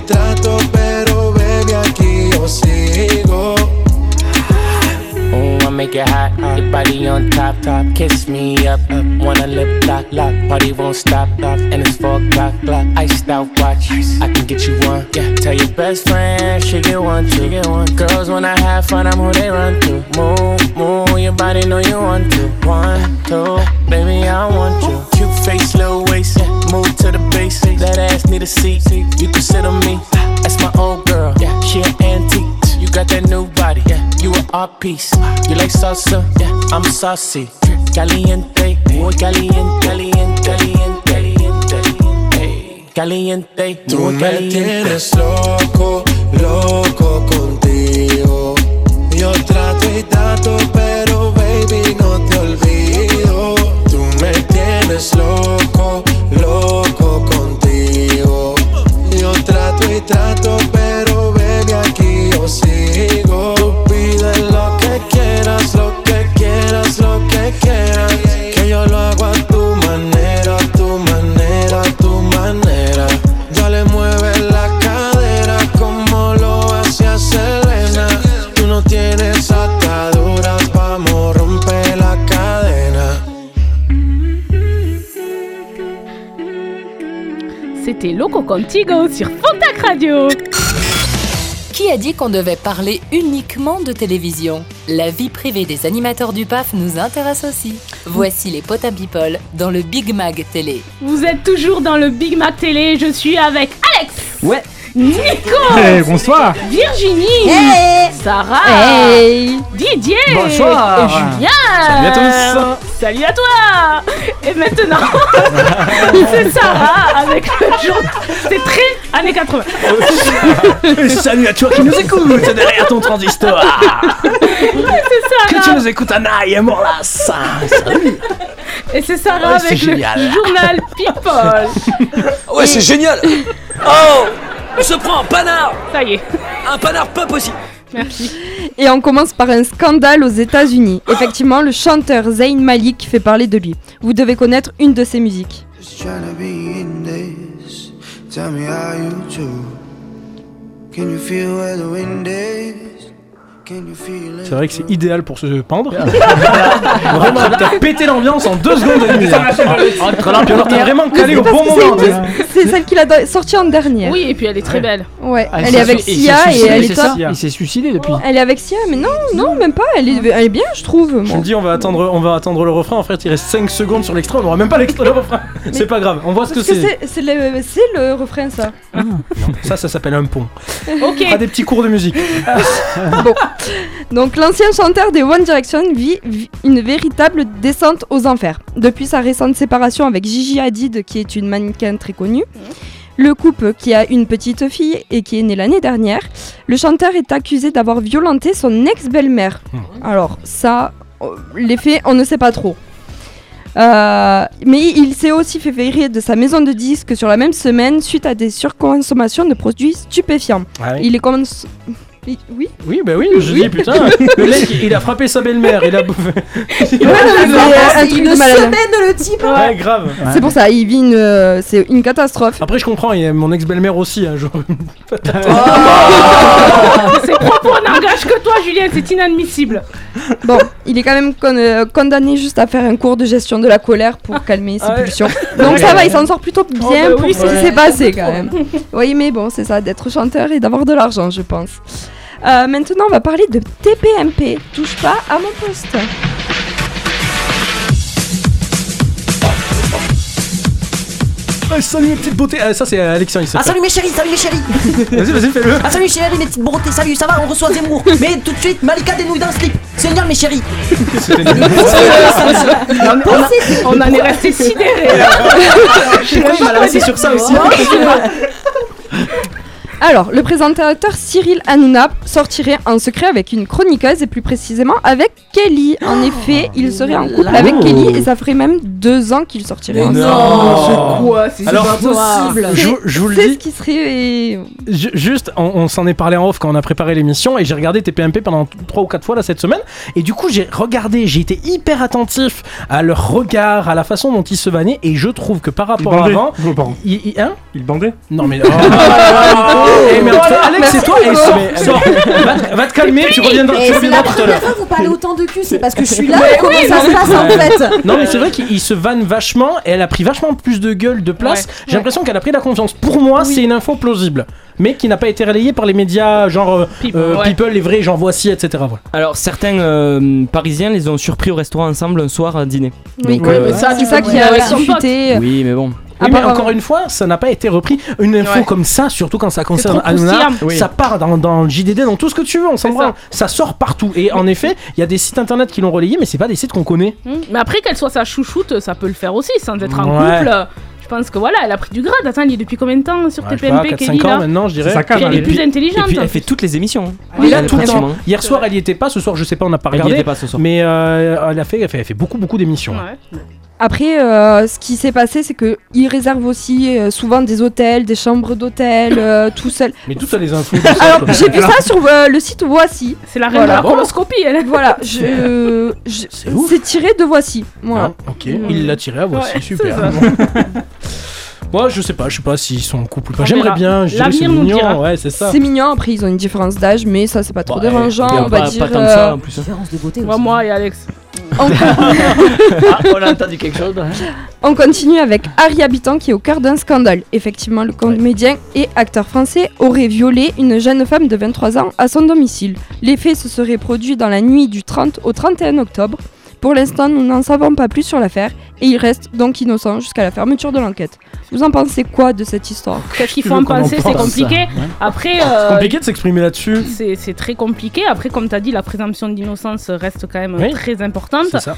trato y trato, pero baby, aquí yo sigo. Ooh, I make it hot. Your body on top, top. Kiss me up, up. Wanna lip lock, lock. Party won't stop, stop. And it's four o'clock, clock. Iced out watch. I can get you one. Yeah, tell your best friend she get one too. Get one. Girls when I have fun, I'm who they run to. Move, move. Your body know you want to. One, two, baby I want you. Cute face, little waist. Yeah, move to the base. That ass need a seat. You can sit on me. That's my old girl. Yeah, she an antique. You got that new body, yeah. You an art piece. You like salsa, yeah. I'm saucy. Caliente, muy caliente, caliente, caliente, caliente, caliente, Tú me tienes loco, loco contigo. Yo trato y trato, pero baby, no te olvido. Tú me tienes loco trato pero baby, aquí yo sigo. Tú pides lo que quieras, lo que quieras, lo que quieras. Que yo lo hago a tu manera, a tu manera, a tu manera. Ya le mueves la cadera como lo hacía Selena. Tú no tienes C'était Loco Contigo sur Fontac Radio. Qui a dit qu'on devait parler uniquement de télévision? La vie privée des animateurs du PAF nous intéresse aussi. Voici les Potin People dans le Big Mag Télé. Vous êtes toujours dans le Big Mac Télé. Je suis avec Alex. Ouais. Nico. Hey, bonsoir. Virginie. Hey. Sarah. Hey. Didier. Bonsoir. Et Julien. Salut à tous. Salut à toi. Et maintenant, c'est Sarah avec le jour. C'est très années 80. Et salut à toi qui nous écoute derrière ton transistor. c'est Que tu Sarah. nous écoutes à Naï et Morlas. Salut. Et c'est Sarah Ouais, avec le journal People. Ouais, c'est génial Oh On se prend un panard Ça y est. Un panard pas possible Merci. Et on commence par un scandale aux États-Unis. Effectivement, le chanteur Zayn Malik fait parler de lui. Vous devez connaître une de ses musiques. Trying to be in this. Tell me how you do. Can you feel where the wind is? C'est vrai que c'est idéal pour se pendre. vraiment, t'as pété l'ambiance en deux secondes et demie. Entre là, puis alors t'as vraiment calé au bon moment. c'est C'est celle qu'il a sortie en dernière. Oui, et puis elle est très belle. Ouais, Ah, elle est avec Sia et elle est top. Il s'est suicidé depuis. Elle est avec Sia, mais non, non, même pas. Elle est, elle est bien, je trouve. Je me dis, on va attendre, on va attendre le refrain. En fait, il reste 5 secondes sur l'extrait. On n'aura même pas l'extrait, le refrain. C'est pas grave. On voit ce que c'est. c'est le, refrain, ça. Ça, ça s'appelle un pont. Ok. On fera des petits cours de musique. bon. Donc l'ancien chanteur des One Direction vit, vit une véritable descente aux enfers. Depuis sa récente séparation avec Gigi Hadid, qui est une mannequin très connue, le couple qui a une petite fille et qui est née l'année dernière, le chanteur est accusé d'avoir violenté son ex-belle-mère. Alors ça, euh, les faits, on ne sait pas trop. Euh, mais il s'est aussi fait virer de sa maison de disques sur la même semaine suite à des surconsommations de produits stupéfiants. Ah oui. Il est comme... Oui Oui, bah oui, je Oui. dis putain, le mec il a frappé sa belle-mère, il a bouffé. Mais c'est un truc une de malade. semaine le type Ouais, grave. C'est pour ça, il vit une, euh, c'est une catastrophe. Après, je comprends, il y a mon ex-belle-mère aussi, un jour. C'est propre, on n'engage que toi, Julien, c'est inadmissible. Bon, il est quand même con- euh, condamné juste à faire un cours de gestion de la colère pour calmer ses Ah ouais. pulsions. Donc ça va, il s'en sort plutôt bien Oh, bah pour oui, ce qui c'est- s'est passé quand même. Oui, mais bon, c'est ça, d'être chanteur et d'avoir de l'argent, je pense. Euh, maintenant, on va parler de TPMP. Touche pas à mon poste. Ah, salut mes petites beautés. Ah, ça c'est Alexien, il Ah s'appelle. salut mes chéris, salut mes chéris Vas-y, vas-y, fais-le. Ah salut chéris mes petites beautés, salut, ça va, on reçoit Zemmour Mais tout de suite, Malika des nouilles dans le slip C'est génial mes chéris On en est resté sidérés. Je sais pas, il m'a lancé sur ça aussi Alors, le présentateur Cyril Hanouna sortirait en secret avec une chroniqueuse et plus précisément avec Kelly. En effet, il serait en couple avec Kelly et ça ferait même deux ans qu'il sortirait Mais ensemble. non. C'est quoi C'est Alors, pas possible. je, je vous le C'est dis. ce qui serait. Ju- Juste, on, on s'en est parlé en off quand on a préparé l'émission et j'ai regardé TPMP pendant 3 ou 4 fois là cette semaine et du coup j'ai regardé, j'ai été hyper attentif à leur regard, à la façon dont ils se vannaient et je trouve que par rapport à avant, Oh, pardon. il, il- hein? Il bandait Non mais oh, mais Alex et toi, sors, va, va te calmer, tu reviendras, tu c'est tout à première l'heure. fois que vous parlez autant de cul, c'est parce que je suis là comment ça se passe en fait Non mais c'est vrai qu'il se vanne vachement et elle a pris vachement plus de gueule, de place. J'ai l'impression qu'elle a pris la confiance. Pour moi, c'est une info plausible, mais qui n'a pas été relayée par les médias genre euh, People, euh, ouais. People, les vrais, genre voici, etc. Voilà. Alors certains euh, Parisiens les ont surpris au restaurant ensemble un soir à dîner. Oui, Donc, ouais, euh, mais ça, c'est ça qui a fuité. Oui mais bon. Oui, mais Apparemment. encore une fois, ça n'a pas été repris. Une info Ouais. comme ça, surtout quand ça concerne Hanouna. Oui. ça part dans, dans le JDD, dans tout ce que tu veux, on s'en branle. Ça sort partout. Et en effet, il y a des sites internet qui l'ont relayé, mais c'est pas des sites qu'on connaît. Hmm. Mais après qu'elle soit sa chouchoute, ça peut le faire aussi sans être en Ouais. couple. Je pense que voilà, elle a pris du grade. Attends, il est depuis combien de temps sur Ouais, TPMP 4-5 Kelly ans là maintenant, je dirais. Cam, Elle hein, est les- plus Et intelligente. puis elle fait toutes les émissions. hein. Oui, là, Elle, tout le temps. Hier soir, elle y était pas. Ce soir, je sais pas, on n'a pas Elle y regardé. était pas ce soir. Mais euh, elle, a fait, elle, fait, elle fait beaucoup, beaucoup d'émissions. Ouais. Après, euh, ce qui s'est passé, c'est qu'ils réservent aussi euh, souvent des hôtels, des chambres d'hôtel, euh, tout seul. Mais tout ça, les infos. Alors, j'ai vu ça sur euh, le site Voici. C'est la reine Voilà. de la coloscopie, elle. Voilà, je, je- C'est tiré de Voici. Voilà. Ah, ok, il l'a tiré à voici, Ouais, super. Moi, je sais pas, je sais pas s'ils sont en couple ou pas. On J'aimerais bien, je dirais que c'est L'avenir nous mignon, dira. ouais, c'est ça. C'est mignon, après ils ont une différence d'âge, mais ça c'est pas trop Ouais, dérangeant, on va pas, dire. pas tant que ça euh, en plus. Différence de beauté Moi, aussi. moi et Alex. on, Ah, on a entendu quelque chose. hein. on continue avec Harry Habitant qui est au cœur d'un scandale. Effectivement, le comédien et acteur français aurait violé une jeune femme de 23 ans à son domicile. Les faits se seraient produits dans la nuit du 30 au 31 octobre. Pour l'instant, nous n'en savons pas plus sur l'affaire et il reste donc innocent jusqu'à la fermeture de l'enquête. Vous en pensez quoi de cette histoire? Qu'est-ce qu'il faut en penser? C'est compliqué. Après, C'est euh, compliqué de s'exprimer là-dessus. c'est c'est très compliqué. Après, comme tu as dit, la présomption d'innocence reste quand même Oui. très importante. C'est ça.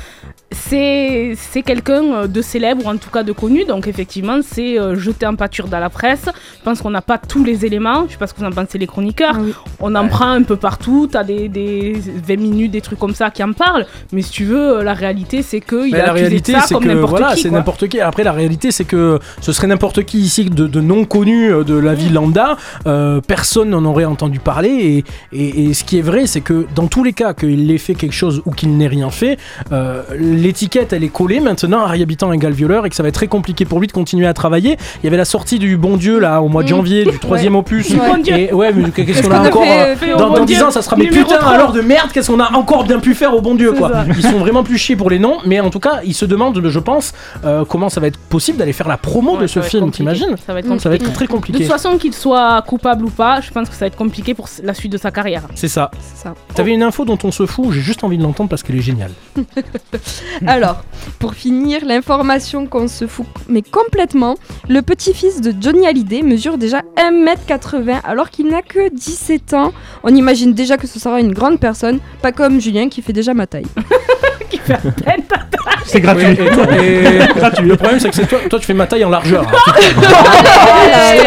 C'est c'est quelqu'un euh, de célèbre ou en tout cas de connu. Donc, effectivement, c'est euh, jeté en pâture dans la presse. Je pense qu'on n'a pas tous les éléments. Je sais pas ce que vous en pensez, les chroniqueurs. Oui. On en prend un peu partout. Tu as des, des 20 minutes, des trucs comme ça qui en parlent. Mais si tu veux, euh, la réalité, c'est a la réalité, ça c'est comme que n'importe voilà, qui. c'est n'importe qui. Après, la réalité, c'est que ce serait n'importe qui ici de, de non connu euh, de la vie lambda. euh, personne n'en aurait entendu parler. Et, et- et ce qui est vrai, c'est que dans tous les cas, qu'il ait fait quelque chose ou qu'il n'ait rien fait, euh, l'étiquette, elle est collée maintenant. Harry Habitant égale violeur et que ça va être très compliqué pour lui de continuer à travailler. Il y avait la sortie du Bon Dieu là au mois de Mm. janvier, du troisième opus. Du Bon Dieu. Et ouais, mais qu'est-ce Est-ce qu'on a a encore fait- euh, fait au dans, Bon dans Dieu 10 ans, ça sera mais putain 3. alors de merde, qu'est-ce qu'on a encore bien pu faire au bon Dieu quoi. ça. Ils sont vraiment plus chiés pour les noms, mais en tout cas, ils se demandent, je pense, euh, comment ça va être possible d'aller faire la promo Ouais, de ce film, t'imagines Ça va être. Ça va être compliqué. très De toute façon, qu'il soit coupable ou pas, je pense que ça va être compliqué pour la suite de sa carrière. C'est ça. C'est ça. T'avais une info dont on se fout, j'ai juste envie de l'entendre parce qu'elle est géniale. Alors, pour finir, l'information qu'on se fout, mais complètement, le petit-fils de Johnny Hallyday mesure déjà 1m80 alors qu'il n'a que 17 ans. On imagine déjà que ce sera une grande personne, pas comme Julien qui fait déjà ma taille. Qui fait à peine ta C'est gratuit. Oui, et toi- et- gratuit. Le problème, c'est que c'est toi, toi, tu fais ma taille en largeur.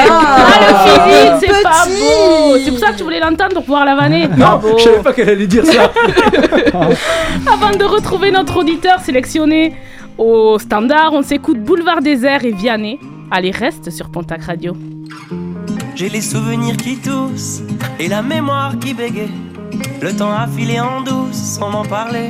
Ah, le physique, c'est pas petit. beau C'est pour ça que tu voulais l'entendre pour pouvoir la vanner Non, Bravo. je savais pas qu'elle allait dire ça. Avant de retrouver notre auditeur sélectionné au standard, on s'écoute Boulevard Désert et Vianney. Allez, reste sur Pontac Radio. J'ai les souvenirs qui toussent et la mémoire qui bégaye. Le temps a filé en douce sans m'en parler.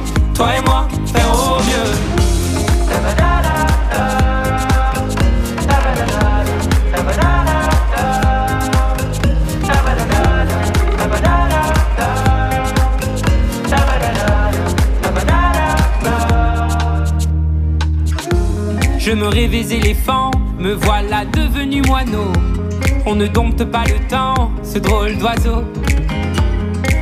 Toi et moi, faire au. Je me rêvais éléphant, me voilà devenu moineau. On ne dompte pas le temps, ce drôle d'oiseau.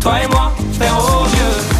Toi et moi, faire au mieux.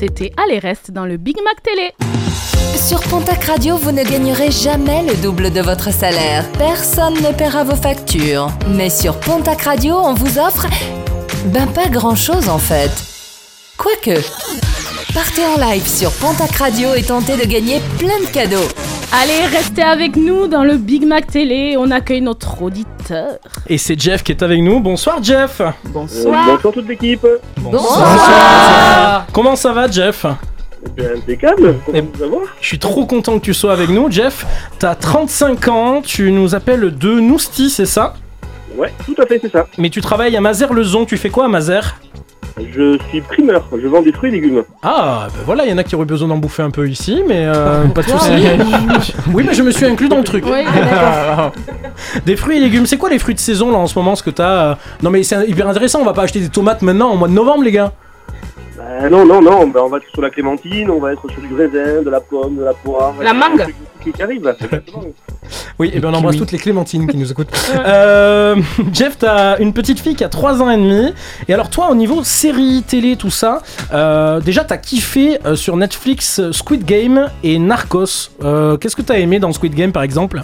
C'était Allez reste dans le Big Mac Télé. Sur Pontac Radio, vous ne gagnerez jamais le double de votre salaire. Personne ne paiera vos factures. Mais sur Pontac Radio, on vous offre... Ben pas grand-chose en fait. Quoique... Partez en live sur Pontac Radio et tentez de gagner plein de cadeaux. Allez, restez avec nous dans le Big Mac Télé. On accueille notre auditeur. Et c'est Jeff qui est avec nous. Bonsoir Jeff. Bonsoir. bonsoir toute l'équipe. Bonsoir. Comment ça va Jeff? Impeccable, comment vous avoir Je suis trop content que tu sois avec nous Jeff. T'as 35 ans, tu nous appelles de Nousti, c'est ça? Ouais, tout à fait, c'est ça. Mais tu travailles à Mazères-le-Zon, tu fais quoi à Mazères Je suis primeur, je vends des fruits et légumes. Ah, ben voilà, il y en a qui auraient besoin d'en bouffer un peu ici, mais euh, pas de soucis. oui, mais je me suis inclus dans le truc. D'accord. des fruits et légumes, c'est quoi les fruits de saison là en ce moment ce que t'as euh Non mais c'est hyper intéressant, on va pas acheter des tomates maintenant en mois de novembre les gars. Bah, non, non, non, bah, on va être sur la clémentine, on va être sur du raisin, de la pomme, de la poire. La mangue. Qui, qui arrive, exactement. Oui, et bien on embrasse toutes les clémentines qui nous écoutent. Euh, Jeff, t'as une petite fille qui a 3 ans et demi. Et alors toi, au niveau série, télé, tout ça, euh, déjà t'as kiffé euh, sur Netflix Squid Game et Narcos. Euh, Qu'est-ce que t'as aimé dans Squid Game par exemple?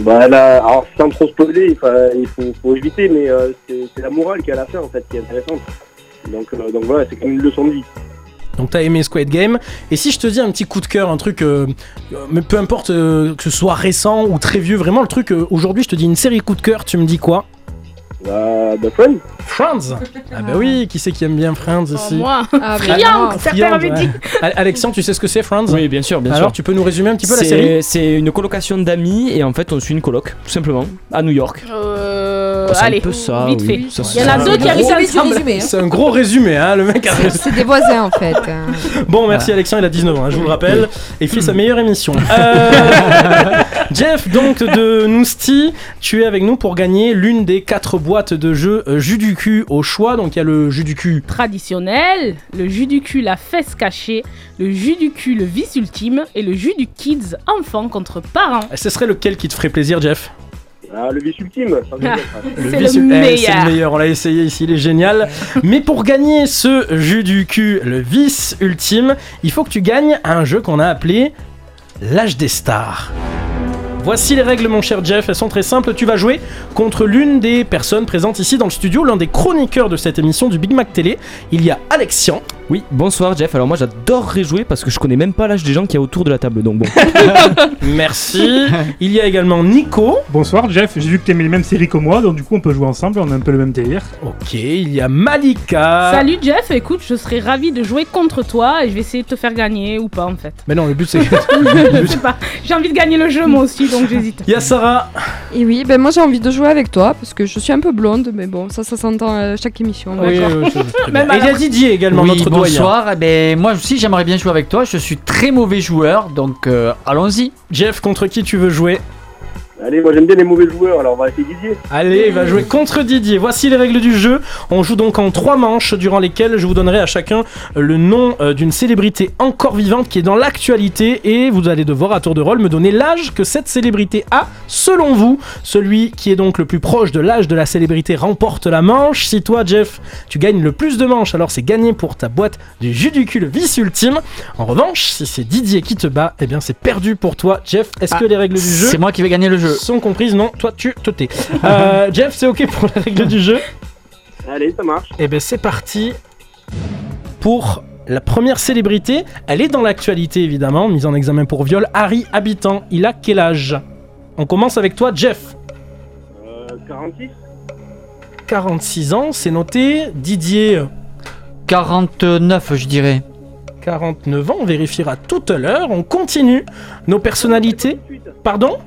Bah là, alors sans trop spoiler, il faut, il faut, éviter, mais euh, c'est c'est la morale qui est à la fin en fait qui est intéressante. Donc, euh, donc voilà, c'est comme une leçon de vie. Donc t'as aimé Squid Game. Et si je te dis un petit coup de cœur, un truc, euh, euh, peu importe que ce soit récent ou très vieux, vraiment le truc, aujourd'hui je te dis une série coup de cœur, tu me dis quoi? Bah, bah Friends Friends Ah bah oui, qui c'est qui aime bien Friends ici moi. Ah, certains avaient dit. Alexandre, tu sais ce que c'est Friends Oui, bien sûr, bien Alors sûr. tu peux nous résumer un petit peu la C'est- série? C'est une colocation d'amis et en fait on suit une coloc, tout simplement, à New York. Euh, C'est un allez, peu ça, vite oui. fait. Ça, Il y en a c'est deux un qui résumé, ensemble. C'est un gros résumé, hein, le mec a C'est des voisins en fait. Bon, merci Alexandre, il a 19 ans, hein, je vous le rappelle, et il fait sa meilleure émission. Euh, Jeff, donc de Nousti, tu es avec nous pour gagner l'une des quatre boîtes de jeux euh, jus du cul au choix. Donc il y a le jus du cul. Traditionnel, le jus du cul, la fesse cachée, le jus du cul, le vice ultime et le jus du kids, enfant contre parents. Ce serait lequel qui te ferait plaisir, Jeff? Ah, le vice ultime. dire. C'est vice- le eh, c'est meilleur. le meilleur, on l'a essayé ici, il est génial. Mais pour gagner ce jus du cul, le vice ultime, il faut que tu gagnes un jeu qu'on a appelé l'âge des stars. Voici les règles, mon cher Jeff. Elles sont très simples. Tu vas jouer contre l'une des personnes présentes ici dans le studio, l'un des chroniqueurs de cette émission du Big Mac Télé. Il y a Alexian. Oui, bonsoir Jeff. Alors moi j'adorerais jouer parce que je connais même pas l'âge des gens qui y a autour de la table. Donc bon. Merci. Il y a également Nico. Bonsoir Jeff, j'ai vu que t'aimais les mêmes séries que moi, donc du coup on peut jouer ensemble, on a un peu le même délire. Ok, il y a Malika. Salut Jeff, écoute, je serais ravi de jouer contre toi et je vais essayer de te faire gagner ou pas en fait. Mais non, le but c'est. je sais pas, j'ai envie de gagner le jeu moi aussi donc j'hésite. Il y a Sarah. Et oui, ben moi j'ai envie de jouer avec toi parce que je suis un peu blonde, mais bon, ça, ça s'entend à chaque émission. Oui, d'accord. oui, oui, très bien. Même Et il y a Didier également, Oui, notre bonsoir. Eh ben, moi aussi, j'aimerais bien jouer avec toi. Je suis très mauvais joueur, donc euh, allons-y. Jeff, contre qui tu veux jouer? Allez, moi j'aime bien les mauvais joueurs, alors on va essayer Didier. Allez, il va jouer contre Didier. Voici les règles du jeu. On joue donc en trois manches durant lesquelles je vous donnerai à chacun le nom euh, d'une célébrité encore vivante qui est dans l'actualité et vous allez devoir à tour de rôle me donner l'âge que cette célébrité a selon vous. Celui qui est donc le plus proche de l'âge de la célébrité remporte la manche. Si toi, Jeff, tu gagnes le plus de manches, alors c'est gagné pour ta boîte du jus du cul vice ultime. En revanche, si c'est Didier qui te bat, eh bien c'est perdu pour toi, Jeff. Est-ce que Ah, les règles du jeu C'est moi qui vais gagner le jeu. Sont comprises Non, toi tu te tais. Euh, Jeff, c'est ok pour les règles du jeu Allez, ça marche. Eh ben c'est parti pour la première célébrité. Elle est dans l'actualité évidemment, mise en examen pour viol. Harry Habitant, il a quel âge? On commence avec toi, Jeff. Euh, 46 46 ans, c'est noté. Didier, 49, je dirais. 49 ans, on vérifiera tout à l'heure. On continue nos personnalités. Pardon?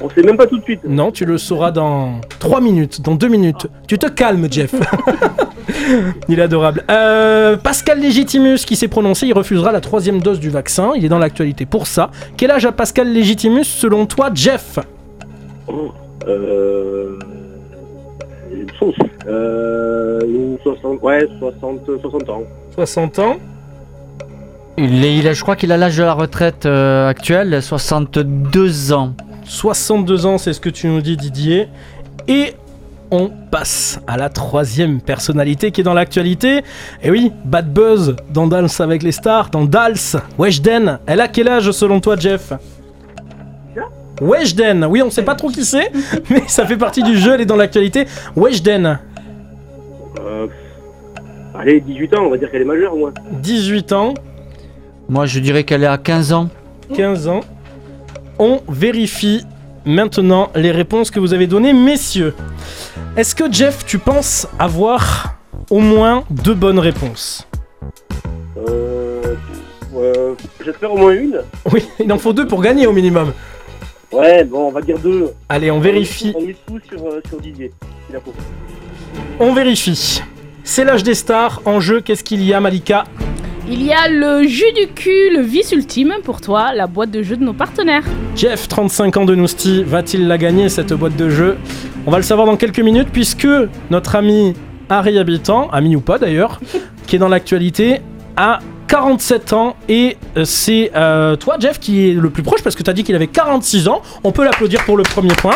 On sait même pas tout de suite. Non, tu le sauras dans 3 minutes, dans 2 minutes. Tu te calmes, Jeff. il est adorable. Euh, Pascal Légitimus qui s'est prononcé, il refusera la troisième dose du vaccin. Il est dans l'actualité pour ça. Quel âge a Pascal Légitimus selon toi, Jeff? Euh. sauce. Euh. une 60. Ouais, 60, 60 ans. 60 ans? Il est- il a- je crois qu'il a l'âge de la retraite euh, actuelle, 62 ans. 62 ans, c'est ce que tu nous dis, Didier. Et on passe à la troisième personnalité qui est dans l'actualité. Et oui, Bad Buzz dans Dals avec les stars, dans Dals, Weshden. Elle a quel âge selon toi, Jeff? Weshden, oui, on sait pas trop qui c'est, mais ça fait partie du jeu, elle est dans l'actualité. Weshden, Euh. Allez, 18 ans, on va dire qu'elle est majeure au moins. 18 ans, Moi, je dirais qu'elle est à 15 ans. 15 ans. On vérifie maintenant les réponses que vous avez données, messieurs. Est-ce que Jeff, tu penses avoir au moins deux bonnes réponses Euh. euh, J'espère au moins une. Oui, il en faut deux pour gagner au minimum. Ouais, bon, on va dire deux. Allez, on vérifie. On est sur, euh, sur Didier. Il a faux. On vérifie. C'est l'âge des stars. En jeu, qu'est-ce qu'il y a, Malika? Il y a le jus du cul, le vice ultime pour toi, la boîte de jeu de nos partenaires. Jeff, 35 ans de Nousti, va-t-il la gagner cette boîte de jeu? On va le savoir dans quelques minutes puisque notre ami Harry Habitant, ami ou pas d'ailleurs, qui est dans l'actualité, a 47 ans et euh, c'est euh, toi Jeff qui est le plus proche parce que tu as dit qu'il avait 46 ans. On peut l'applaudir pour le premier point.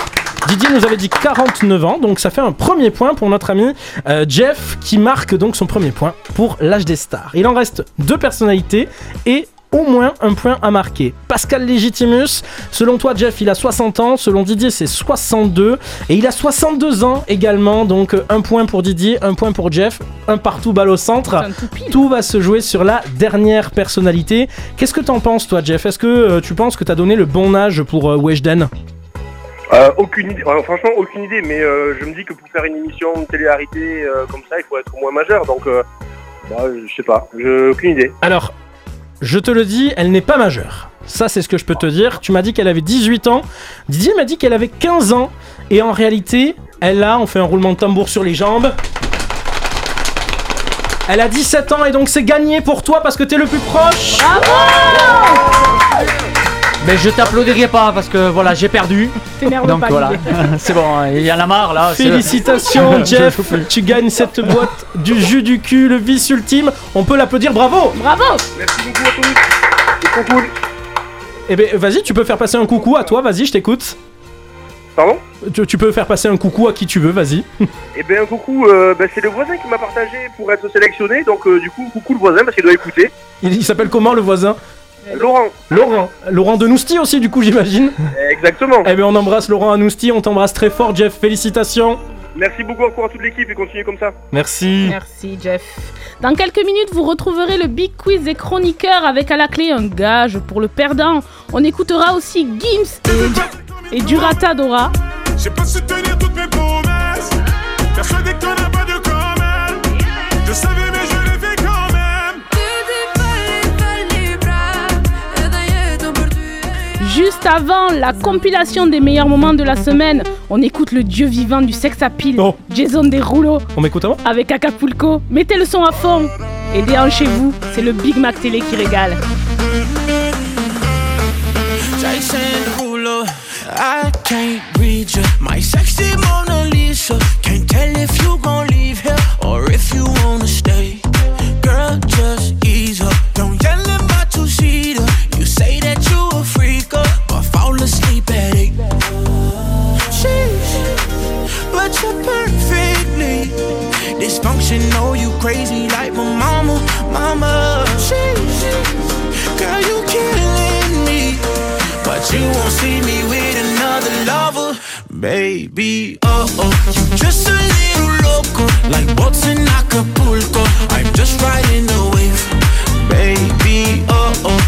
Didier nous avait dit 49 ans, donc ça fait un premier point pour notre ami euh, Jeff qui marque donc son premier point pour l'âge des stars. Il en reste deux personnalités et au moins un point à marquer. Pascal Légitimus, selon toi Jeff, il a 60 ans, selon Didier c'est 62 et il a 62 ans également, donc euh, un point pour Didier, un point pour Jeff, un partout balle au centre. Tout va se jouer sur la dernière personnalité. Qu'est-ce que t'en penses toi Jeff? Est-ce que euh, tu penses que t'as donné le bon âge pour euh, Weshden? Euh, aucune idée. Franchement, aucune idée. Mais euh, je me dis que pour faire une émission de télé-réalité euh, comme ça, il faut être au moins majeur. Donc, euh, bah, je sais pas. J'ai aucune idée. Alors, je te le dis, elle n'est pas majeure. Ça, c'est ce que je peux te dire. Tu m'as dit qu'elle avait 18 ans. Didier m'a dit qu'elle avait 15 ans. Et en réalité, elle a, on fait un roulement de tambour sur les jambes. Elle a 17 ans et donc c'est gagné pour toi parce que t'es le plus proche. Mais je t'applaudirai pas parce que voilà, j'ai perdu. Donc pas, voilà, c'est bon, hein, il y en a marre là. Félicitations Je Jeff, tu gagnes cette boîte du jus du cul, le vice ultime. On peut l'applaudir, bravo Bravo Merci beaucoup à tous. C'est trop cool. Eh ben vas-y, tu peux faire passer un coucou à toi, vas-y, je t'écoute. Pardon? Tu, tu peux faire passer un coucou à qui tu veux, vas-y. Eh bien, coucou, euh, bah, c'est le voisin qui m'a partagé pour être sélectionné. Donc, euh, du coup, coucou le voisin parce qu'il doit écouter. Il, il s'appelle comment le voisin? Laurent. Laurent. Laurent de Nousti aussi, du coup, j'imagine. Exactement. Eh bien, on embrasse Laurent Anousti, on t'embrasse très fort, Jeff. Félicitations. Merci beaucoup encore à toute l'équipe et continuez comme ça. Merci. Merci Jeff. Dans quelques minutes, vous retrouverez le Big Quiz des chroniqueurs avec à la clé un gage pour le perdant. On écoutera aussi Gims et, et Durata Dora. J'ai pas su tenir toutes mes promesses. Juste avant la compilation des meilleurs moments de la semaine, on écoute le dieu vivant du sex appeal, Jason Derulo, On m'écoute avant? Avec Acapulco. Mettez le son à fond et déhanchez-vous, c'est le Big Mac Télé qui régale. Jason Derulo, I can't read you. My sexy Mona Lisa. Dysfunctional. You crazy like my mama, mama. Sheesh, girl, you killing me. But you won't see me with another lover, baby. Oh oh, you just a little loco, like boats in Acapulco. I'm just riding the wave, baby. Oh oh,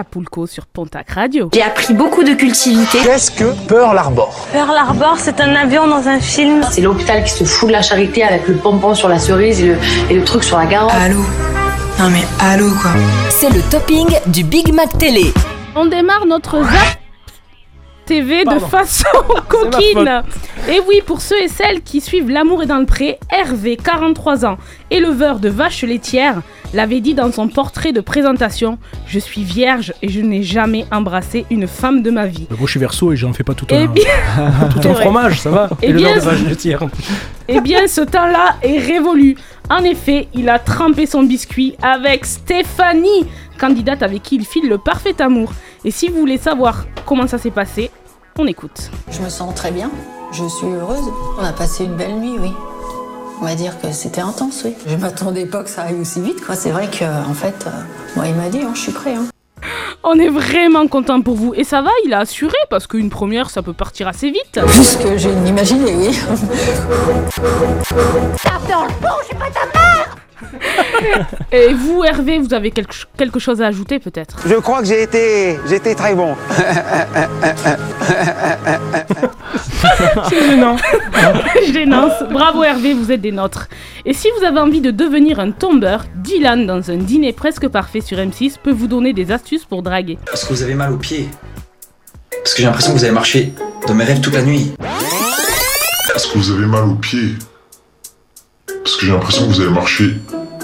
Acapulco sur Pontac Radio. J'ai appris beaucoup de cultivité. Qu'est-ce que Pearl Harbor? Pearl Harbor, c'est un avion dans un film. C'est l'hôpital qui se fout de la charité avec le pompon sur la cerise et le, et le truc sur la garde. Allô? Non mais allô quoi? C'est le topping du Big Mac Télé. On démarre notre Zap TV de façon coquine. Et oui, pour ceux et celles qui suivent L'amour est dans le pré, Hervé, 43 ans, éleveur de vaches laitières, l'avait dit dans son portrait de présentation Je suis vierge et je n'ai jamais embrassé une femme de ma vie. Moi, je suis verso et j'en fais pas tout Eh un, bien- tout C'est un vrai. fromage, ça va. Eh Et le bien, de laitière. Eh bien, ce temps-là est révolu. En effet, il a trempé son biscuit avec Stéphanie, candidate avec qui il file le parfait amour. Et si vous voulez savoir comment ça s'est passé, on écoute. Je me sens très bien. Je suis heureuse. On a passé une belle nuit, oui. On va dire que c'était intense, oui. Je m'attendais pas que ça aille aussi vite, quoi. C'est vrai que, en fait, euh, moi, il m'a dit, hein, je suis prêt. Hein. On est vraiment content pour vous. Et ça va, il a assuré, parce qu'une première, ça peut partir assez vite. Plus que j'ai imaginé, oui. Tape dans le pont, je suis pas ta mère Et vous, Hervé, vous avez quelque, quelque chose à ajouter peut-être? Je crois que j'ai été, j'ai été très bon. C'est gênant. Gênance. Bravo Hervé, vous êtes des nôtres. Et si vous avez envie de devenir un tombeur, Dylan, dans un dîner presque parfait sur M6, peut vous donner des astuces pour draguer. Parce que vous avez mal aux pieds. Parce que j'ai l'impression que vous avez marché dans mes rêves toute la nuit. Parce que vous avez mal aux pieds. Parce que j'ai l'impression que vous avez marché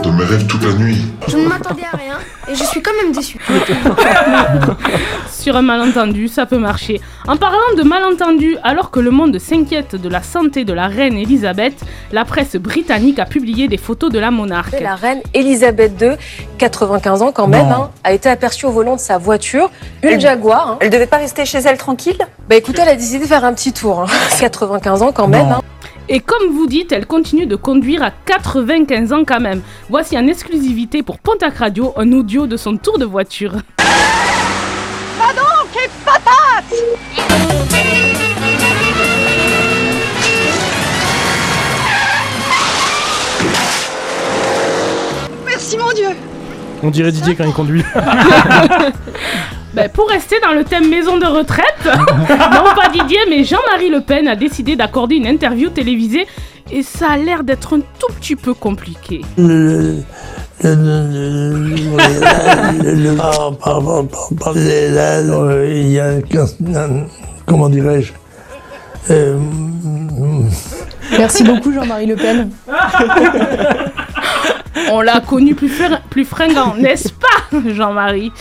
dans mes rêves toute la nuit. Je ne m'attendais à rien et je suis quand même déçu. Sur un malentendu, ça peut marcher. En parlant de malentendu, alors que le monde s'inquiète de la santé de la reine Elisabeth, la presse britannique a publié des photos de la monarque. La reine Elisabeth II, 95 ans quand même, hein, a été aperçue au volant de sa voiture, une Elle- Jaguar. hein. Elle devait pas rester chez elle tranquille? Bah écoutez, elle a décidé de faire un petit tour. hein. 95 ans quand même. Et comme vous dites, elle continue de conduire à 95 ans quand même. Voici en exclusivité pour Pontac Radio un audio de son tour de voiture. Va donc et patate Merci mon Dieu On dirait Didier quand il conduit. Ben, pour rester dans le thème maison de retraite, non pas Didier, mais Jean-Marie Le Pen a décidé d'accorder une interview télévisée et ça a l'air d'être un tout petit peu compliqué. Le, le, le, là, il y a comment dirais-je euh, Merci beaucoup Jean-Marie Le Pen. On l'a connu plus fringant, n'est-ce pas, Jean-Marie?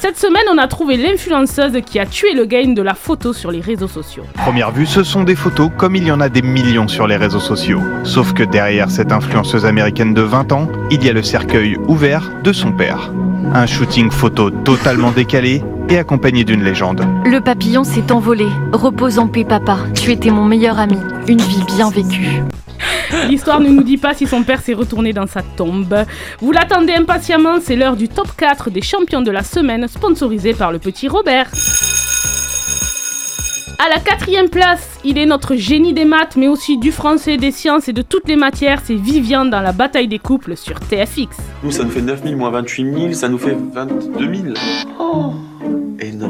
Cette semaine, on a trouvé l'influenceuse qui a tué le game de la photo sur les réseaux sociaux. Première vue, ce sont des photos comme il y en a des millions sur les réseaux sociaux. Sauf que derrière cette influenceuse américaine de 20 ans, il y a le cercueil ouvert de son père. Un shooting photo totalement décalé et accompagné d'une légende. Le papillon s'est envolé. Repose en paix, papa. Tu étais mon meilleur ami. Une vie bien vécue. L'histoire ne nous dit pas si son père s'est retourné dans sa tombe. Vous l'attendez impatiemment, c'est l'heure du top 4 des champions de la semaine, sponsorisé par le petit Robert. À la quatrième place, il est notre génie des maths, mais aussi du français, des sciences et de toutes les matières. C'est Vivian dans la bataille des couples sur TFX. Nous, ça nous fait 9000 moins 28 000, ça nous fait 22 000. Oh Énorme.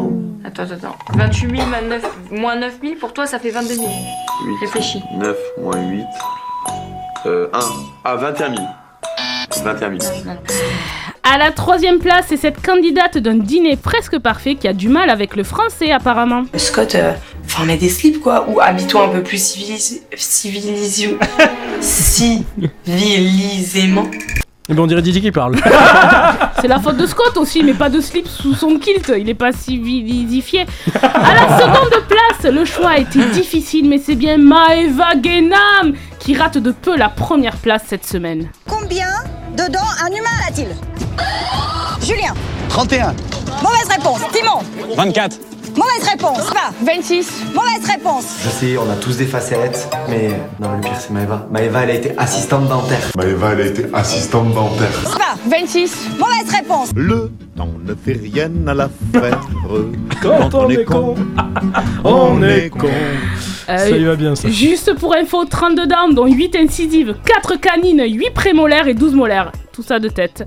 Attends, attends, attends. 28 000 moins 9, moins 9 000, pour toi, ça fait 22 000. 8, Réfléchis. 9 moins 8. Euh, 1. Ah, 21 000. 21 000. À la troisième place, c'est cette candidate d'un dîner presque parfait qui a du mal avec le français apparemment. Scott, euh, enfin mets des slips quoi, ou habille-toi un peu plus civilis... civilisio... civilisément. Et ben on dirait Didier qui parle. C'est la faute de Scott aussi, mais pas de slip sous son kilt, il est pas civilisifié. À la seconde place, le choix a été difficile, mais c'est bien Maeva Genam qui rate de peu la première place cette semaine. Combien de dents un humain a-t-il? Julien 31. Mauvaise réponse. Timon 24. Mauvaise réponse. Va 26. Mauvaise réponse. Je sais, on a tous des facettes, mais non, mais le pire c'est Maëva. Maëva, elle a été assistante dentaire. Maëva, elle a été assistante dentaire. Va 26. Mauvaise réponse. Le temps ne fait rien à l'affaire. Quand on est con, on est con. Euh, Ça y va bien ça. Juste pour info, 32 dents, dont 8 incisives, 4 canines, 8 prémolaires et 12 molaires. Tout ça de tête.